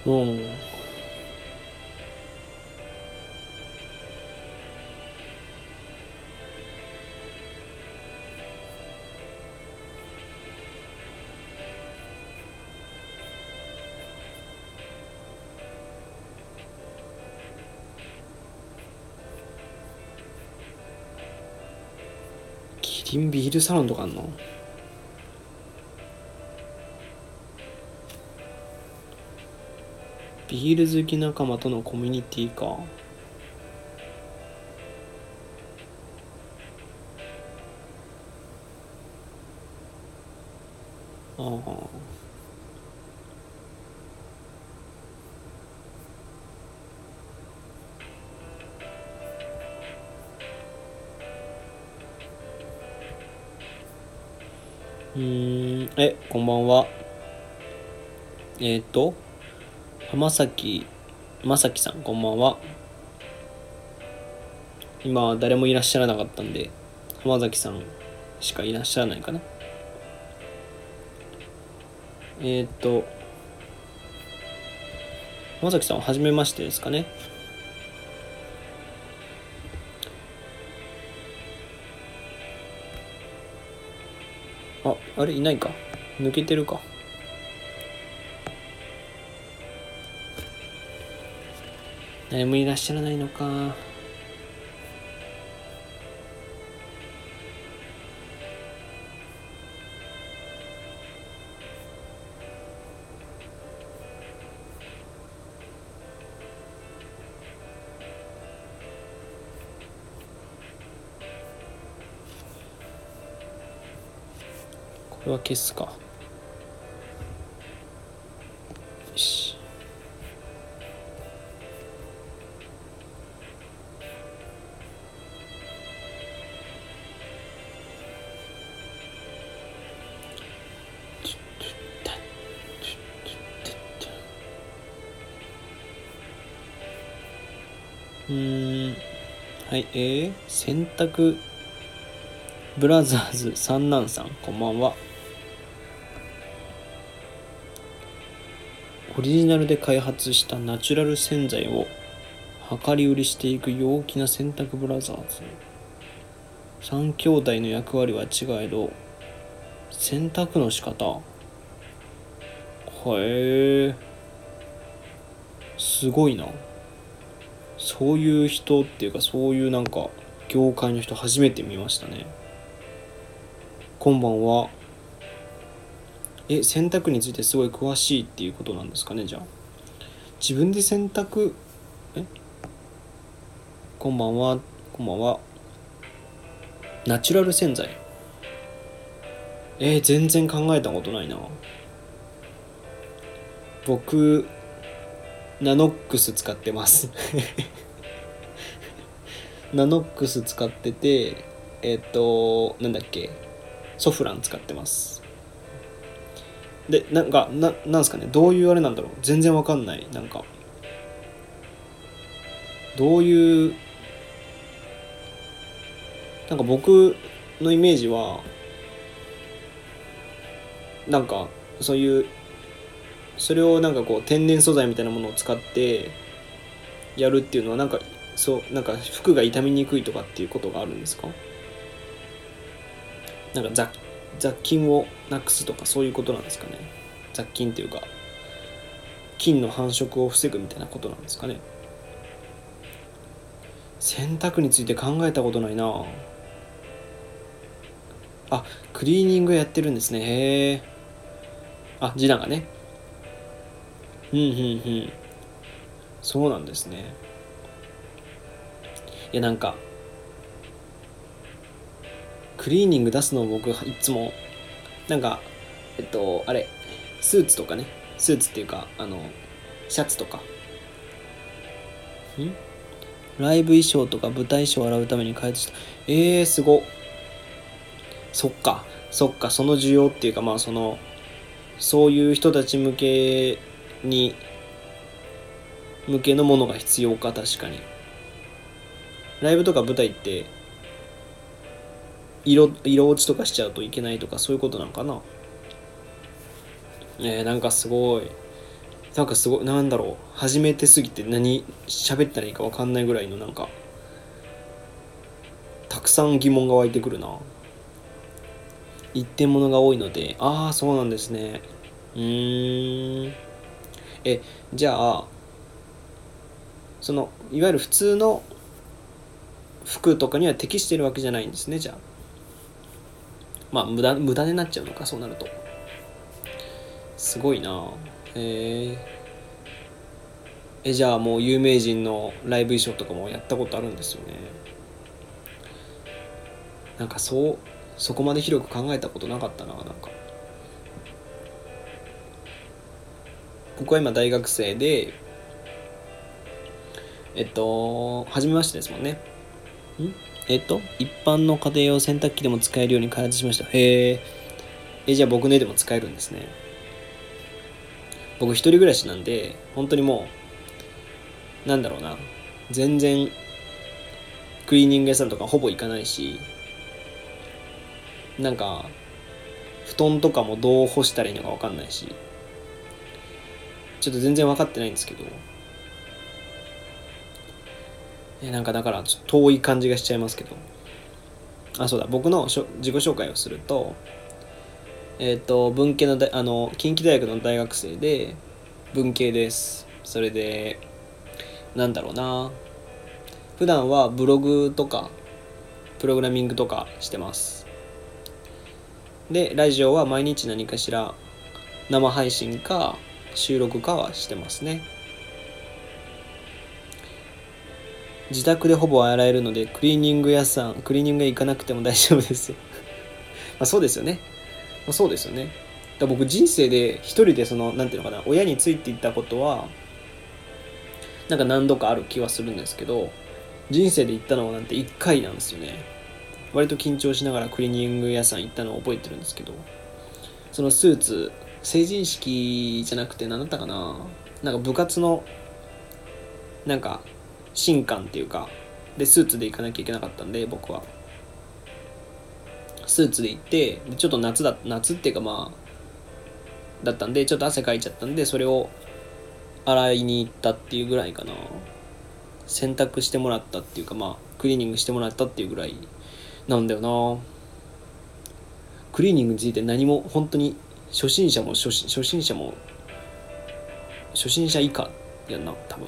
うん。キリンビールサロンとかあんの？ビール好き仲間とのコミュニティか。ああうん。えこんばんは。えっ、と浜崎まさきさんこんばんは。今誰もいらっしゃらなかったんで浜崎さんしかいらっしゃらないかな。えっ、と浜崎さんは初めましてですかね。ああれいないか。抜けてるか。誰もいらっしゃらないのか。これは消すか。はいえー、洗濯ブラザーズ三男さんこんばんは。オリジナルで開発したナチュラル洗剤を量り売りしていく陽気な洗濯ブラザーズ。3兄弟の役割は違えど洗濯の仕方。へえすごいな。そういう人っていうかそういうなんか業界の人初めて見ましたね。こんばんはえ洗濯についてすごい詳しいっていうことなんですかねじゃあ。自分で洗濯え？こんばんはこんばんはナチュラル洗剤。え、全然考えたことないな。僕ナノックス使ってます。ナノックス使っててえっ、となんだっけソフラン使ってます。でなんかななんすかねどういうあれなんだろう全然わかんない。なんかどういうなんか僕のイメージはなんかそういうそれをなんかこう天然素材みたいなものを使ってやるっていうのはなんかそうなんか服が傷みにくいとかっていうことがあるんですか？なんか雑雑菌をなくすとかそういうことなんですかね？雑菌っていうか菌の繁殖を防ぐみたいなことなんですかね？洗濯について考えたことないな。あクリーニングやってるんですね。へえあ次男がね。うんうんうん。そうなんですね。いやなんかクリーニング出すのを僕いつもなんかえっとあれスーツとかね。スーツっていうかあのシャツとか。ん？ライブ衣装とか舞台衣装を洗うために開発した。えー、すごそっか。そっか。その需要っていうかまあそのそういう人たち向けに向けのものが必要か確かにライブとか舞台って色色落ちとかしちゃうといけないとかそういうことなのかな？えー、なんかすごい。なんかすごいなんだろう。初めてすぎて何喋ったらいいか分かんないぐらいのなんかたくさん疑問が湧いてくるな。一点物が多いので。ああそうなんですね。うーん。えじゃあそのいわゆる普通の服とかには適してるわけじゃないんですねじゃあ。まあ無駄無駄になっちゃうのかそうなると。すごいな。へええじゃあもう有名人のライブ衣装とかもやったことあるんですよね。なんかそうそこまで広く考えたことなかったななんか。僕は今大学生でえっと初めましてですもんね。えっと一般の家庭用洗濯機でも使えるように開発しました。へええじゃあ僕の絵でも使えるんですね。僕一人暮らしなんで本当にもうなんだろうな。全然クリーニング屋さんとかほぼ行かないしなんか布団とかもどう干したらいいのか分かんないしちょっと全然分かってないんですけどえなんかだからちょ遠い感じがしちゃいますけど。あそうだ。僕の自己紹介をするとえっ、ー、と文系のあの近畿大学の大学生で文系です。それでなんだろうな。普段はブログとかプログラミングとかしてます。でラジオは毎日何かしら生配信か収録かはしてますね。自宅でほぼ洗えるのでクリーニング屋さんクリーニング屋行かなくても大丈夫です まあそうですよね、まあ、そうですよね。だ僕人生で一人でその何ていうのかな親についていったことはなんか何度かある気はするんですけど人生で行ったのはなんて1回なんですよね。割と緊張しながらクリーニング屋さん行ったのを覚えてるんですけどそのスーツ成人式じゃなくて何だったかななんか部活のなんか新刊っていうかでスーツで行かなきゃいけなかったんで僕は。スーツで行ってちょっと夏だ夏っていうかまあだったんでちょっと汗かいちゃったんでそれを洗いに行ったっていうぐらいかな。洗濯してもらったっていうかまあクリーニングしてもらったっていうぐらいなんだよな。クリーニングについて何も本当に初心者も初初心者も初心者以下やんな多分。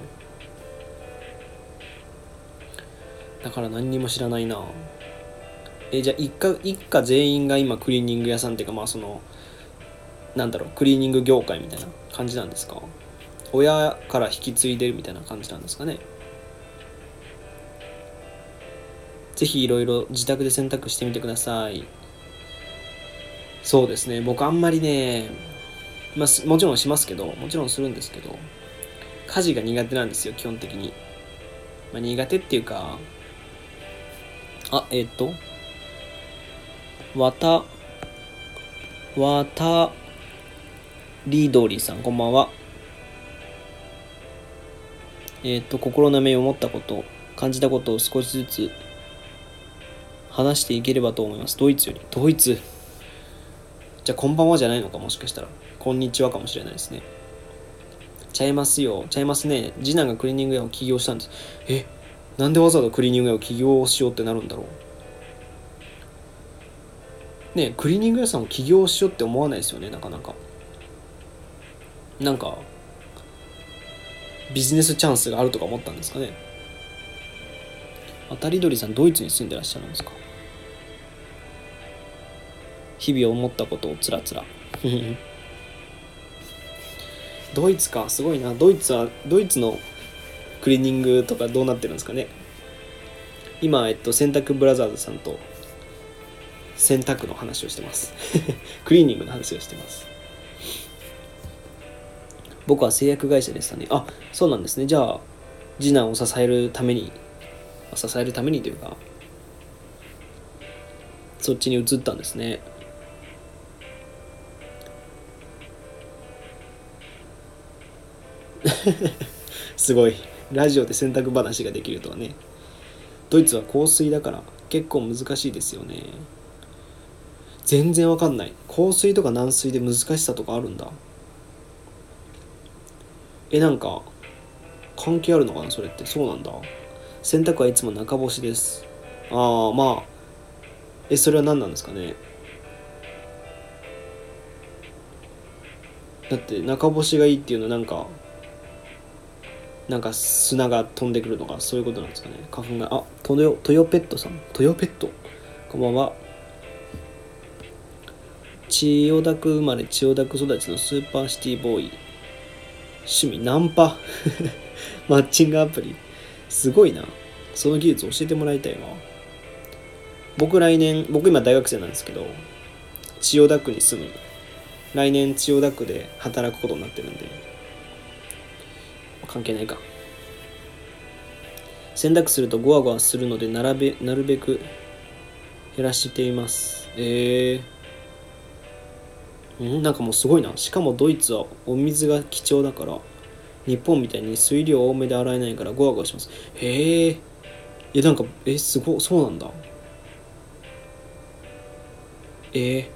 だから何にも知らないな。えじゃあ一家一家全員が今クリーニング屋さんっていうかまあそのなんだろうクリーニング業界みたいな感じなんですか？親から引き継いでるみたいな感じなんですかね？ぜひいろいろ自宅で洗濯してみてください。そうですね。僕あんまりねまあもちろんしますけどもちろんするんですけど家事が苦手なんですよ基本的に、まあ、苦手っていうかあえっ、ー、と。わたわたりどりさんこんばんは。えっ、ー、と心の目を持ったこと感じたことを少しずつ話していければと思います。ドイツより。ドイツ。じゃあこんばんはじゃないのかもしかしたら。こんにちはかもしれないですね。ちゃいますよ。ちゃいますね。次男がクリーニング屋を起業したんです。えなんでわざわざクリーニング屋を起業しようってなるんだろう？ねクリーニング屋さんを起業しようって思わないですよねなかなか。なんかビジネスチャンスがあるとか思ったんですかね？渡り鳥さんドイツに住んでらっしゃるんですか？日々思ったことをつらつら。ドイツかすごいな。ドイツはドイツのクリーニングとかどうなってるんですかね。今、えっと、洗濯ブラザーズさんと洗濯の話をしてます。クリーニングの話をしてます。僕は製薬会社でしたね。あそうなんですね。じゃあ次男を支えるために支えるためにというかそっちに移ったんですね。すごい。ラジオで洗濯話ができるとはね。ドイツは香水だから結構難しいですよね。全然わかんない。香水とか軟水で難しさとかあるんだ。えなんか関係あるのかなそれって。そうなんだ。洗濯はいつも中干しです。ああまあえそれは何なんですかね。だって中干しがいいっていうのなんかなんか砂が飛んでくるとかそういうことなんですかね。花粉があトヨトヨペットさん。トヨペット。こんばんは。千代田区生まれ千代田区育ちのスーパーシティボーイ。趣味ナンパ。マッチングアプリ。すごいな。その技術教えてもらいたいわ。僕来年僕今大学生なんですけど千代田区に住む。来年千代田区で働くことになってるんで。関係ないか。洗濯するとゴワゴワするので並べなるべく減らしています。えー、ん？なんかもうすごいな。しかもドイツはお水が貴重だから日本みたいに水量多めで洗えないからゴワゴワします。へえいやなんかえすごそうなんだ。えー、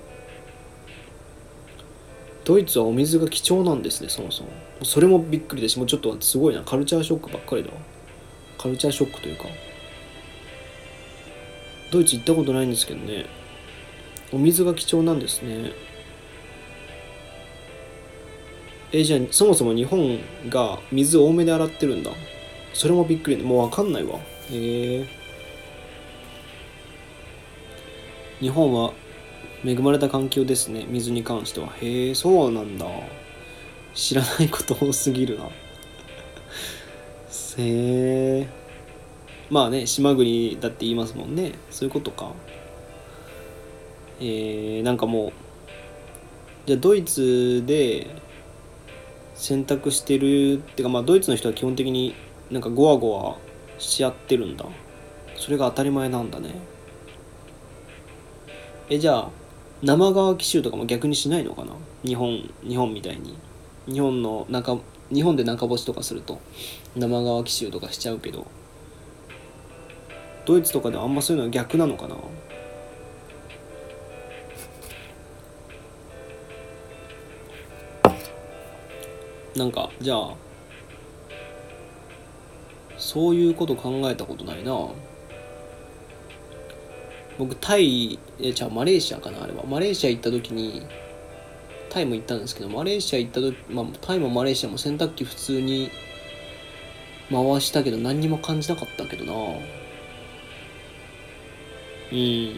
ドイツはお水が貴重なんですねそもそも。それもびっくりだしもうちょっとすごいな。カルチャーショックばっかりだカルチャーショックというか。ドイツ行ったことないんですけどね。お水が貴重なんですね。えじゃあそもそも日本が水多めで洗ってるんだ。それもびっくりもう分かんないわ。へえ日本は恵まれた環境ですね。水に関しては。へえそうなんだ。知らないこと多すぎるな。へえまあね島国だって言いますもんね。そういうことか。えー、なんかもうじゃあドイツで選択してるってかまあドイツの人は基本的になんかゴワゴワし合ってるんだ。それが当たり前なんだね。えじゃあ生乾き臭とかも逆にしないのかな？日本日本みたいに。日本の中日本で中干しとかすると生乾き臭とかしちゃうけど。ドイツとかではあんまそういうのは逆なのかな？なんかじゃあそういうこと考えたことないな。僕タイえじゃマレーシアかなあれは。マレーシア行った時にタイも行ったんですけどマレーシア行った時、まあ、タイもマレーシアも洗濯機普通に回したけど何にも感じなかったけどな。うん。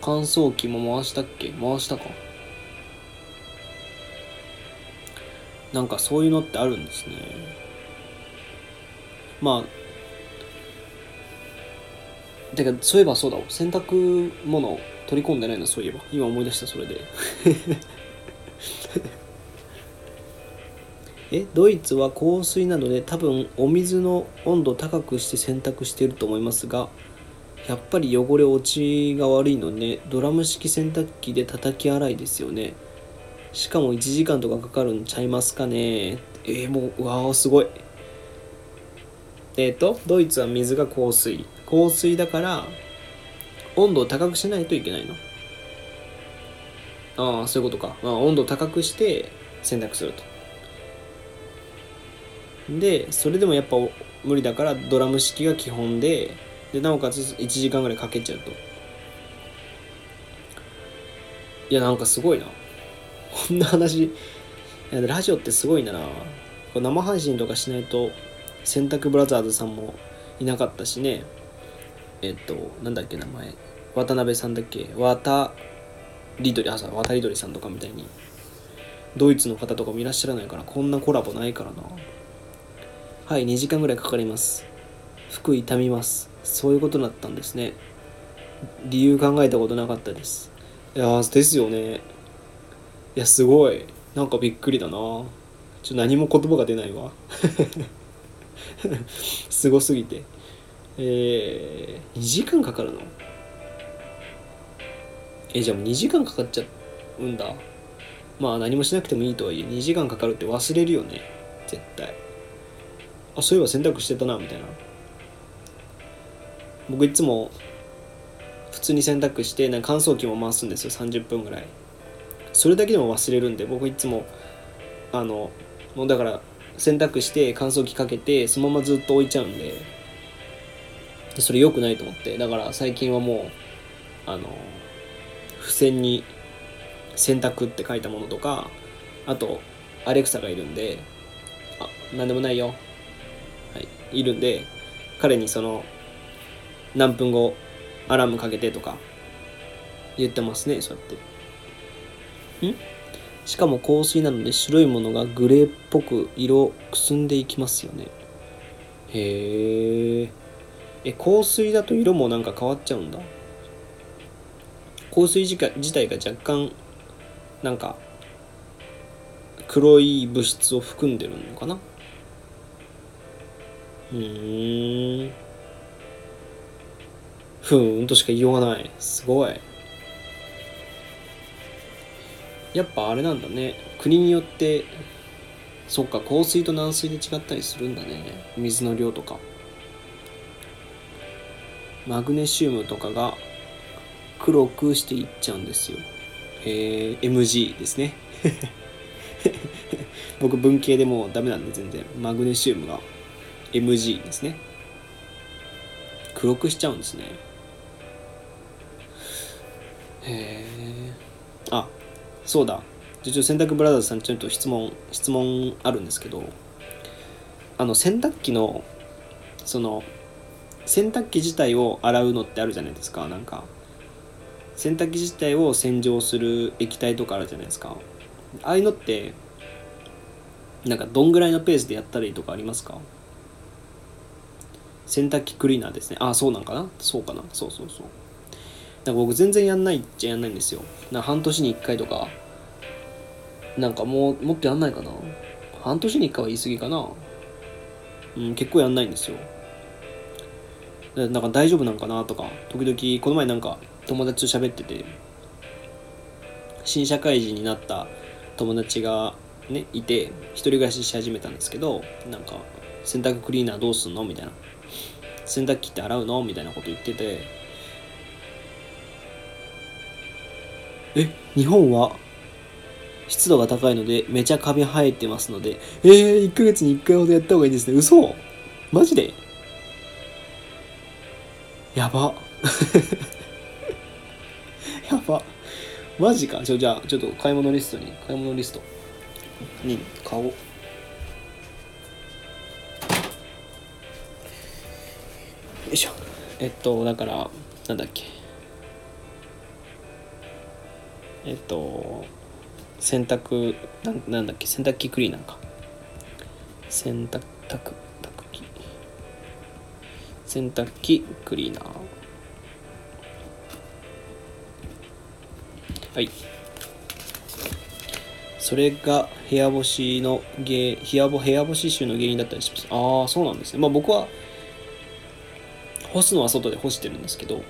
乾燥機も回したっけ？回したか。なんかそういうのってあるんですね。まあてかそういえばそうだ洗濯物取り込んでないなそういえば。今思い出したそれで。えドイツは香水などで多分お水の温度高くして洗濯していると思いますがやっぱり汚れ落ちが悪いのね。ドラム式洗濯機で叩き洗いですよね。しかも1時間とかかかるんちゃいますかね。えー、もううわーすごい。えっ、ー、とドイツは水が香水。香水だから温度を高くしないといけないの。ああそういうことか、まあ、温度を高くして洗濯すると。でそれでもやっぱ無理だからドラム式が基本ででなおかつ1時間ぐらいかけちゃうと。いやなんかすごいな。こんな話。いやラジオってすごいんだな。生配信とかしないと洗濯ブラザーズさんもいなかったしねえっと、なんだっけ名前。渡辺さんだっけ渡りどり、あ、渡りどりさんとかみたいに、ドイツの方とかもいらっしゃらないから、こんなコラボないからな。はい、2時間ぐらいかかります。服痛みます。そういうことだったんですね。理由考えたことなかったです。いやですよね。いや、すごい。なんかびっくりだな。ちょ何も言葉が出ないわ。すごすぎて。えー、2時間かかるの？えじゃあもう2時間かかっちゃうんだ。まあ何もしなくてもいいとはいえ2時間かかるって忘れるよね。絶対。あそういえば洗濯してたなみたいな。僕いつも普通に洗濯してなんか乾燥機も回すんですよ。30分ぐらい。それだけでも忘れるんで僕いつもあのもうだから洗濯して乾燥機かけてそのままずっと置いちゃうんで。でそれ良くないと思って。だから最近はもうあの付箋に「洗濯」って書いたものとかあとアレクサがいるんであ何でもないよ。はいいるんで彼にその何分後アラームかけてとか言ってますねそうやって。ん？しかも香水なので白いものがグレーっぽく色くすんでいきますよね。へええ香水だと色もなんか変わっちゃうんだ？香水自体が若干なんか黒い物質を含んでるのかな？うん。ふーんとしか言いようがない。すごい。やっぱあれなんだね国によってそっか香水と軟水で違ったりするんだね水の量とかマグネシウムとかが黒くしていっちゃうんですよ。えー、MG ですね。僕文系でもダメなんで全然。マグネシウムが MG ですね。黒くしちゃうんですね。へえ。そうだ。ちょ洗濯ブラザーズさんちょっと質問、質問あるんですけど、あの洗濯機のその洗濯機自体を洗うのってあるじゃないですか。なんか洗濯機自体を洗浄する液体とかあるじゃないですか。ああいうのってなんかどんぐらいのペースでやったらいいとかありますか？洗濯機クリーナーですね。ああそうなんかな？そうかな？そうそうそう。なんか僕全然やんないっちゃやんないんですよ。な半年に1回とか。なんかもうもっとやんないかな。半年に1回は言い過ぎかな。うん結構やんないんですよ。なんか大丈夫なんかなとか。時々この前なんか友達と喋ってて新社会人になった友達がねいて一人暮らしし始めたんですけどなんか洗濯クリーナーどうすんのみたいな。洗濯機って洗うのみたいなこと言っててえ日本は？湿度が高いのでめちゃカビ生えてますので。えー、1ヶ月に1回ほどやった方がいいですね。嘘！マジで？やば。やば。マジか。ちょじゃあちょっと買い物リストに買い物リスト。に買おう。よいしょ。えっとだからなんだっけ。えっと洗濯なんなんだっけ洗濯機クリーナーか。洗濯濯機。洗濯機クリーナー。はい。それが部屋干しの原部屋部屋干し臭の原因だったりします。ああそうなんですね。まあ僕は干すのは外で干してるんですけど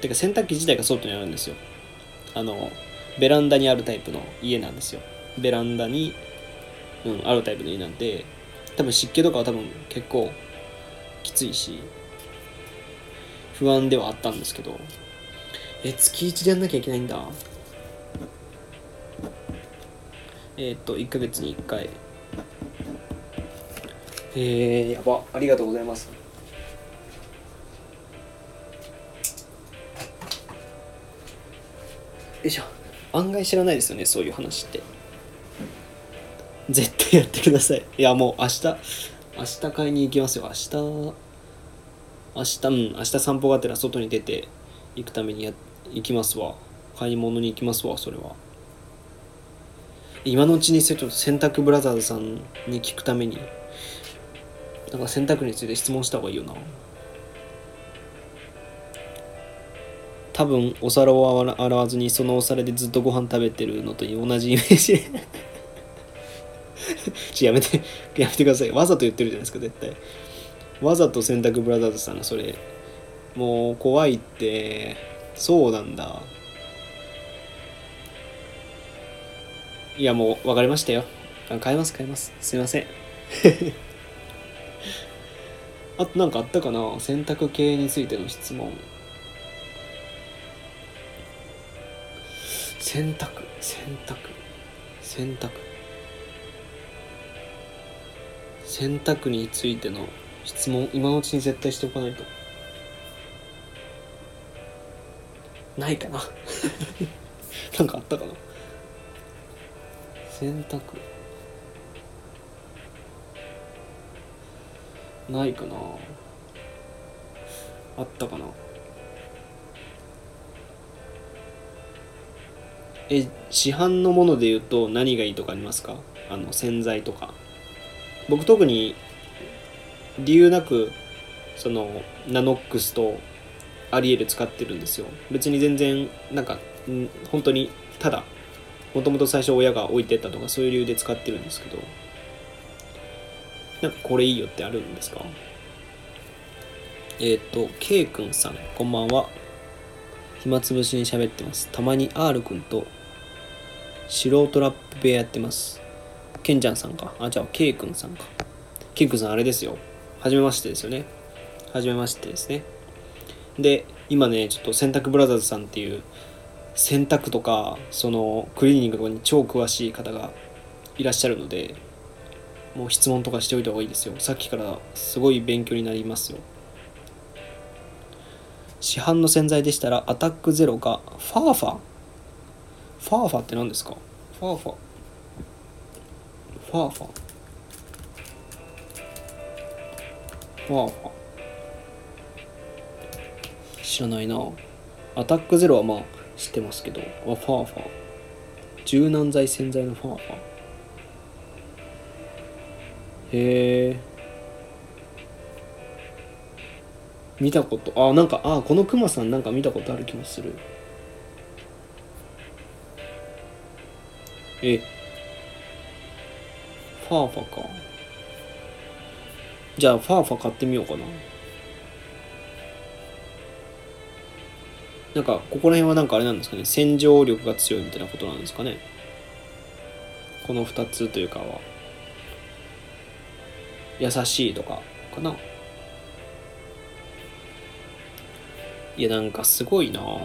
てか洗濯機自体が外にあるんですよ。あのベランダにあるタイプの家なんですよ。ベランダに、うん、あるタイプの家なんで多分湿気とかは多分結構きついし不安ではあったんですけど。え月1でやんなきゃいけないんだ。えっ、と1ヶ月に1回。えー、やば。ありがとうございます。よいしょ。案外知らないですよねそういう話って。絶対やってください。いやもう明日明日買いに行きますよ。明日明日うん明日散歩がてら外に出て行くためにや行きますわ。買い物に行きますわそれは。今のうちにちょっと洗濯ブラザーズさんに聞くために。なんか洗濯について質問した方がいいよな。多分お皿を洗わずにそのお皿でずっとご飯食べてるのと同じイメージ。ちやめてやめてください。わざと言ってるじゃないですか絶対。わざと洗濯ブラザーズさんがそれ。もう怖いって。そうなんだ。いやもう分かりましたよ。買います買います。すいません。あとなんかあったかな？洗濯系についての質問。洗濯洗濯洗濯。洗濯についての質問今のうちに絶対しておかないと。ないかな。なんかあったかな。洗濯。ないかな。あったかな。え市販のもので言うと何がいいとかありますか？あの洗剤とか。僕特に理由なくそのナノックスとアリエル使ってるんですよ。別に全然なんか本当にただもともと最初親が置いてったとかそういう理由で使ってるんですけど。なんかこれいいよってあるんですか？えっ、ー、と K 君さんこんばんは。暇つぶしに喋ってます。たまに R 君と素人ラップ部屋やってます。ケンちゃんさんか。あじゃあ K 君さんか。K 君さんあれですよ。はじめましてですよね。はじめましてですね。で今ねちょっと洗濯ブラザーズさんっていう洗濯とかそのクリーニングとかに超詳しい方がいらっしゃるのでもう質問とかしておいた方がいいですよ。さっきからすごい勉強になりますよ。市販の洗剤でしたらアタックゼロかファーファファーファって何ですか？ファーファファーファファーファ知らないな。アタックゼロはまあ知ってますけどあファーファ柔軟剤洗剤のファーファへえ見たことあなんかあこのクマさんなんか見たことある気もするえファーファか。じゃあファーファ買ってみようかな。なんかここら辺はなんかあれなんですかね。洗浄力が強いみたいなことなんですかね。この2つというかは。優しいとかかな。いやなんかすごいなこ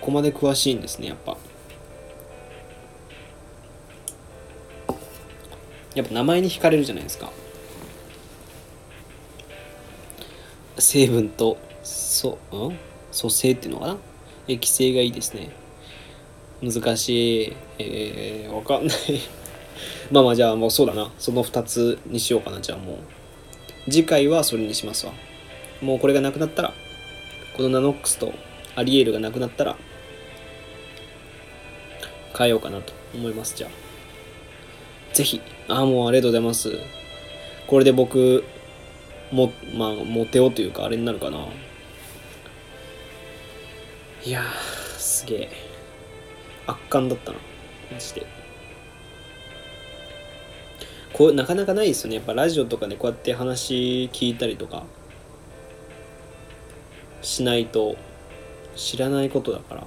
こまで詳しいんですねやっぱ。やっぱ名前に惹かれるじゃないですか。成分とそ、うん、組成っていうのかな？液性がいいですね。難しい。えー、わかんない。まあまあじゃあもうそうだな。その2つにしようかなじゃあもう。次回はそれにしますわ。もうこれがなくなったらこのナノックスとアリエールがなくなったら変えようかなと思いますじゃあ。ぜひ。ああもうありがとうございます。これで僕もまあモテよというかあれになるかな。いやすげえ。圧巻だったな。マジで。こうなかなかないですよね。やっぱラジオとかでこうやって話聞いたりとかしないと知らないことだから。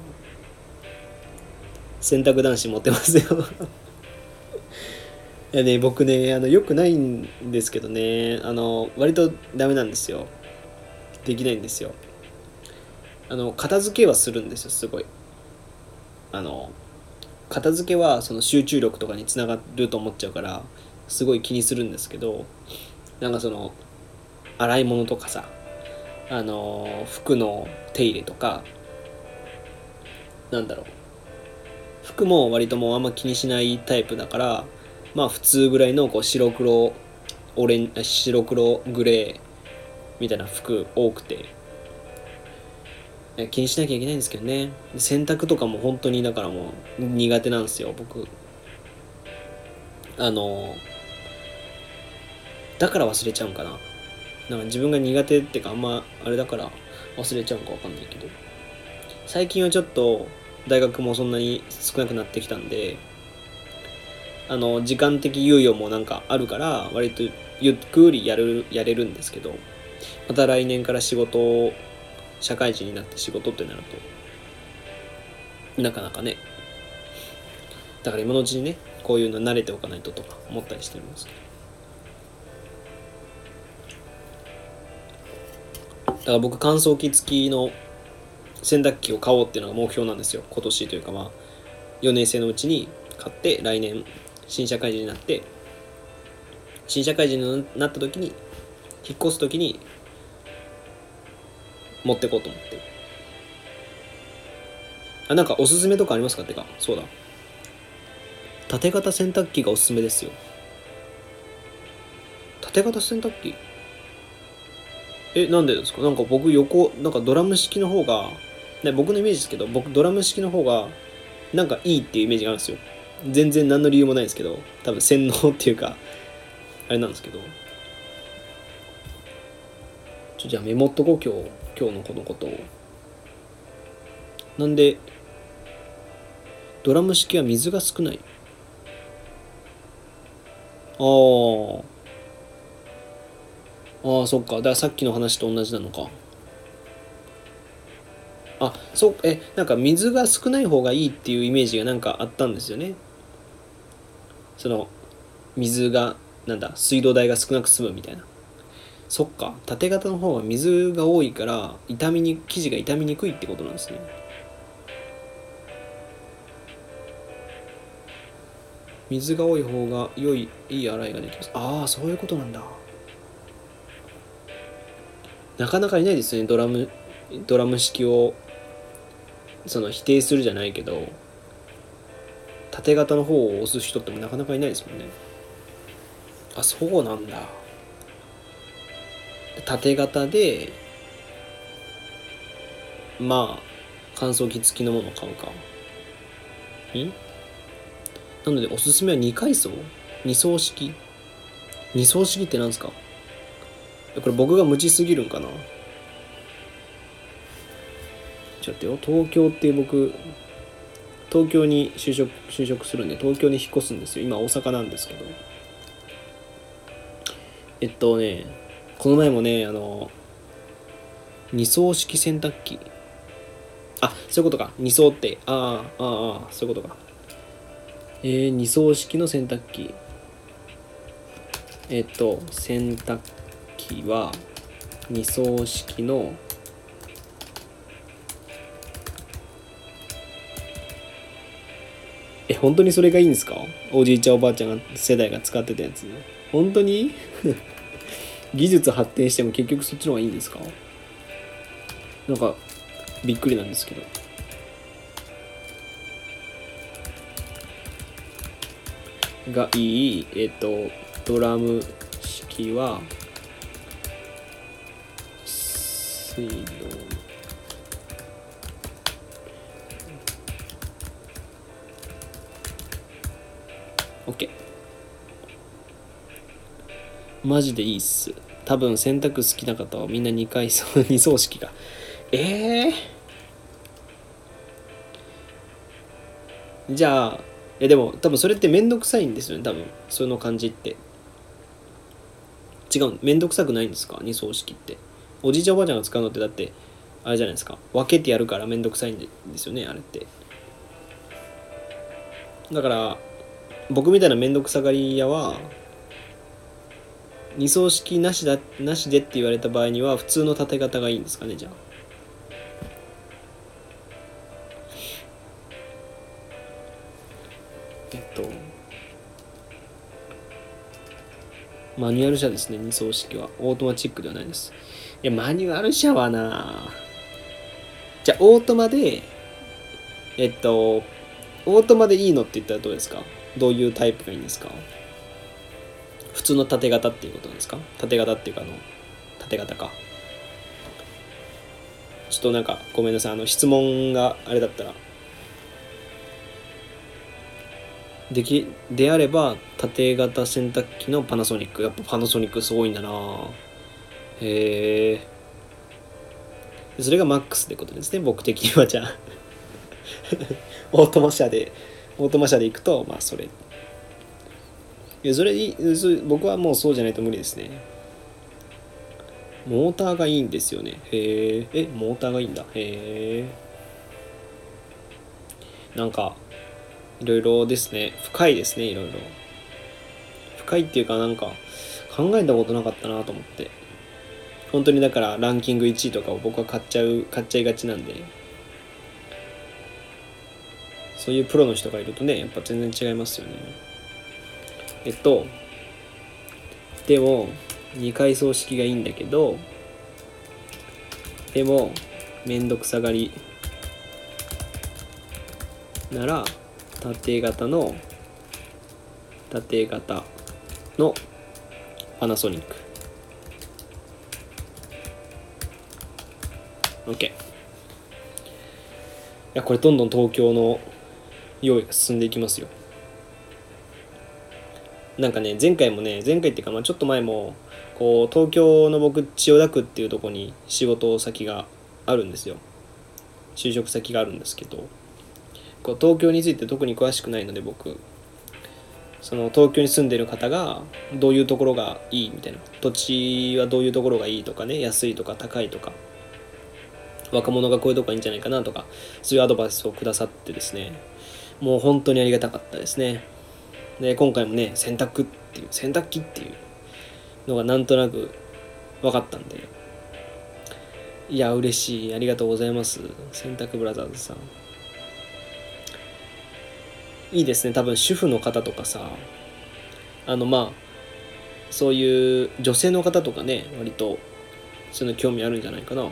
洗濯男子持ってますよ。いやね僕ねあのよくないんですけどねあの割とダメなんですよ。できないんですよ。あの片付けはするんですよすごい。あの片付けはその集中力とかにつながると思っちゃうからすごい気にするんですけどなんかその洗い物とかさあの服の手入れとかなんだろう。服も割ともうあんま気にしないタイプだからまあ普通ぐらいのこう白黒オレン白黒グレーみたいな服多くて気にしなきゃいけないんですけどね。洗濯とかも本当にだからもう苦手なんですよ僕。あのだから忘れちゃうんかな。なんか自分が苦手っていうかあんまあれだから忘れちゃうのか分かんないけど。最近はちょっと大学もそんなに少なくなってきたんであの時間的猶予もなんかあるから割とゆっくりやるやれるんですけどまた来年から仕事を社会人になって仕事ってなるとなかなかねだから今のうちにねこういうの慣れておかないととか思ったりしてるんですけど。だから僕乾燥機付きの洗濯機を買おうっていうのが目標なんですよ。今年というかまあ4年生のうちに買って来年新社会人になって新社会人になった時に引っ越す時に持ってこうと思って。あなんかおすすめとかありますか？ってかそうだ。縦型洗濯機がおすすめですよ。縦型洗濯機？えなんでですか？なんか僕横なんかドラム式の方がね、僕のイメージですけど僕ドラム式の方がなんかいいっていうイメージがあるんですよ。全然何の理由もないですけど多分洗脳っていうかあれなんですけど。ちょじゃあメモっとこう今日今日のこのことを。なんでドラム式は水が少ない。ああああそっか。だからさっきの話と同じなのか。あそうえなんか水が少ない方がいいっていうイメージがなんかあったんですよね。その水がなんだ水道代が少なく済むみたいな。そっか。縦型の方が水が多いから傷みに生地が傷みにくいってことなんですね。水が多い方が良いいい洗いができます。ああそういうことなんだ。なかなかいないですね。ドラムドラム式をその否定するじゃないけど。縦型の方を押す人ってもなかなかいないですもんね。あそうなんだ。縦型でまあ乾燥機付きのものを買うか。ん？なのでおすすめは2階層？2層式？2層式って何ですか？これ僕が無知すぎるんかな。ちょっとよ。東京って僕東京に就職就職するんで東京に引っ越すんですよ。今大阪なんですけど。えっとねこの前もねあの二層式洗濯機。あそういうことか。二層って。ああああそういうことか。えー、二層式の洗濯機。えっと洗濯機は二層式の本当にそれがいいんですか？おじいちゃんおばあちゃんが世代が使ってたやつ。本当に？技術発展しても結局そっちの方がいいんですか？なんかびっくりなんですけど。がいい。えっ、とドラム式は水道。OK マジでいいっす。多分洗濯好きな方はみんな2回そ2層式が。ええー、じゃあいやでも多分それって面倒くさいんですよね多分。その感じって。違う面倒くさくないんですか？二層式って。おじいちゃんおばあちゃんが使うのってだってあれじゃないですか。分けてやるから面倒くさいんですよねあれって。だから僕みたいな面倒くさがり屋は二層式なしだなしでって言われた場合には普通の縦型がいいんですかねじゃあ。えっとマニュアル車ですね二層式は。オートマチックではないです。いやマニュアル車はなじゃあオートマでえっとオートマでいいのって言ったらどうですか？どういうタイプがいいんですか？普通の縦型っていうことなんですか？縦型っていうかあの縦型か。ちょっとなんかごめんなさいあの質問があれだったら。できであれば縦型洗濯機のパナソニック。やっぱパナソニックすごいんだな。へえそれがマックスってことですね僕的にはじゃあ。オートマ車でオートマ車で行くとまあそれ。いやそれ僕はもうそうじゃないと無理ですね。モーターがいいんですよね。へええモーターがいいんだ。へえなんかいろいろですね。深いですねいろいろ。深いっていうかなんか考えたことなかったなと思って。本当にだからランキング1位とかを僕は買っちゃう買っちゃいがちなんで。そういうプロの人がいるとねやっぱ全然違いますよね。えっとでも2階層式がいいんだけどでもめんどくさがりなら縦型の縦型のパナソニック。OK いやこれどんどん東京の用意が進んでいきますよ。なんかね前回もね前回っていうかまあちょっと前もこう東京の僕千代田区っていうとこに仕事先があるんですよ。就職先があるんですけど。こう東京について特に詳しくないので僕。その東京に住んでる方がどういうところがいいみたいな。土地はどういうところがいいとかね安いとか高いとか。若者がこういうとこがいいんじゃないかなとかそういうアドバイスをくださってですね。もう本当にありがたかったですね。で、今回もね、洗濯っていう、洗濯機っていうのがなんとなく分かったんで、いや、嬉しい。ありがとうございます。洗濯ブラザーズさん。いいですね。多分主婦の方とかさ、あの、まあ、そういう女性の方とかね、割と、そういうの興味あるんじゃないかな。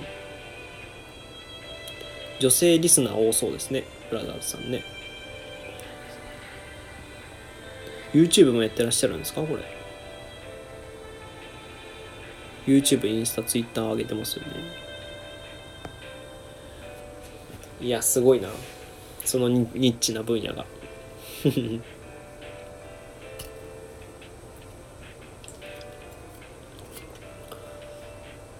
女性リスナー多そうですね。ブラザーズさんね。YouTube もやってらっしゃるんですか？これ。YouTube インスタ Twitter 上げてますよね。いやすごいな。そのニッチな分野が。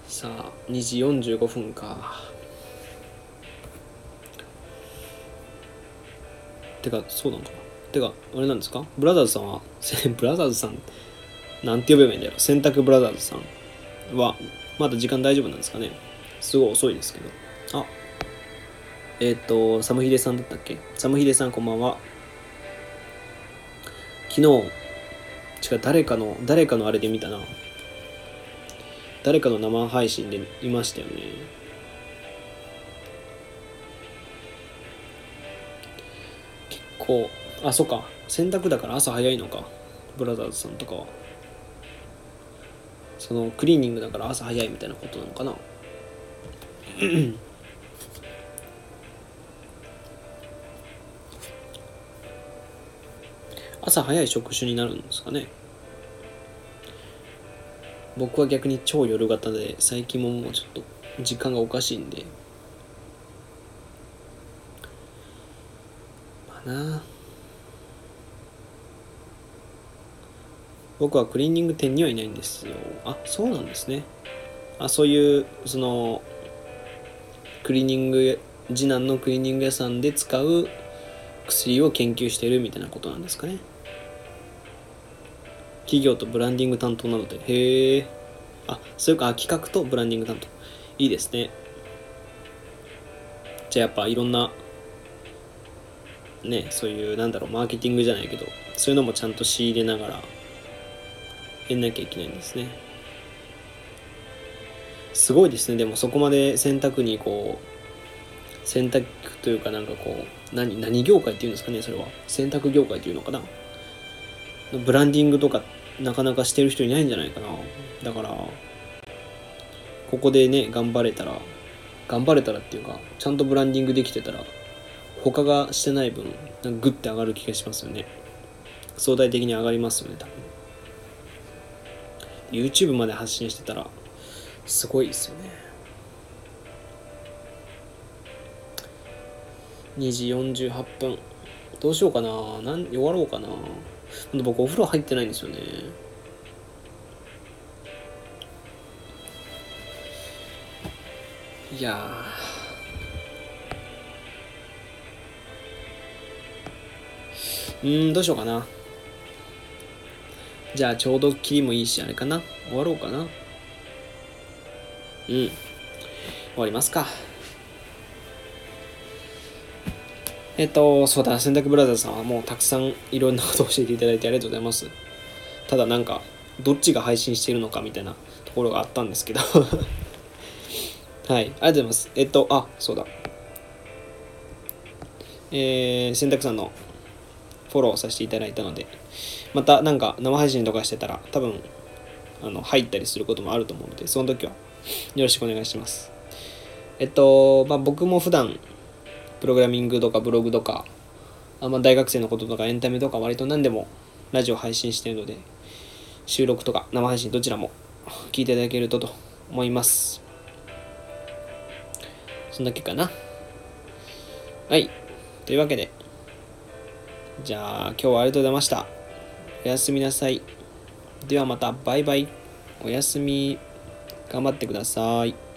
さあ2時45分か。てかそうなのかな。てか、あれなんですか？ブラザーズさんは、ブラザーズさん、なんて呼べばいいんだよ。洗濯ブラザーズさんは、まだ時間大丈夫なんですかね？すごい遅いですけど。あ、えっ、ー、と、サムヒデさんだったっけ？サムヒデさんこんばんは。昨日、違う、誰かの、誰かのあれで見たな。誰かの生配信で見ましたよね。結構、あそっか。洗濯だから朝早いのか。ブラザーズさんとかは。そのクリーニングだから朝早いみたいなことなのかな。朝早い職種になるんですかね。僕は逆に超夜型で最近ももうちょっと時間がおかしいんで。まあな。あ僕はクリーニング店にはいないんですよ。あそうなんですね。あそういうそのクリーニング次男のクリーニング屋さんで使う薬を研究してるみたいなことなんですかね。企業とブランディング担当なので。へえあそういうか企画とブランディング担当。いいですね。じゃあやっぱいろんなねそういうなんだろうマーケティングじゃないけどそういうのもちゃんと仕入れながらやんなきゃいけないんですね。すごいですね。でもそこまで選択にこう選択というかなんかこう何何業界っていうんですかねそれは。選択業界っていうのかな。ブランディングとかなかなかしてる人いないんじゃないかな。だからここでね頑張れたら頑張れたらっていうかちゃんとブランディングできてたら他がしてない分なんかグッて上がる気がしますよね。相対的に上がりますよね多分。YouTube まで発信してたらすごいですよね。2時48分。どうしようかな。なん終わろうかな。僕お風呂入ってないんですよね。いやうんどうしようかな。じゃあちょうど切りもいいしあれかな終わろうかなうん終わりますかえっと、そうだ、洗濯ブラザーズさんはもうたくさんいろんなことを教えていただいてありがとうございます。ただなんか、どっちが配信しているのかみたいなところがあったんですけど はい、ありがとうございます。えっと、あ、そうだ。えー、洗濯さんのフォローさせていただいたので、またなんか生配信とかしてたら、多分、あの、入ったりすることもあると思うので、その時はよろしくお願いします。えっと、まあ、僕も普段、プログラミングとかブログとか、あま、大学生のこととかエンタメとか割と何でもラジオ配信してるので、収録とか生配信どちらも聞いていただけるとと思います。そんだけかな。はい。というわけで、じゃあ今日はありがとうございました。おやすみなさい。ではまた、バイバイ。おやすみ。頑張ってください。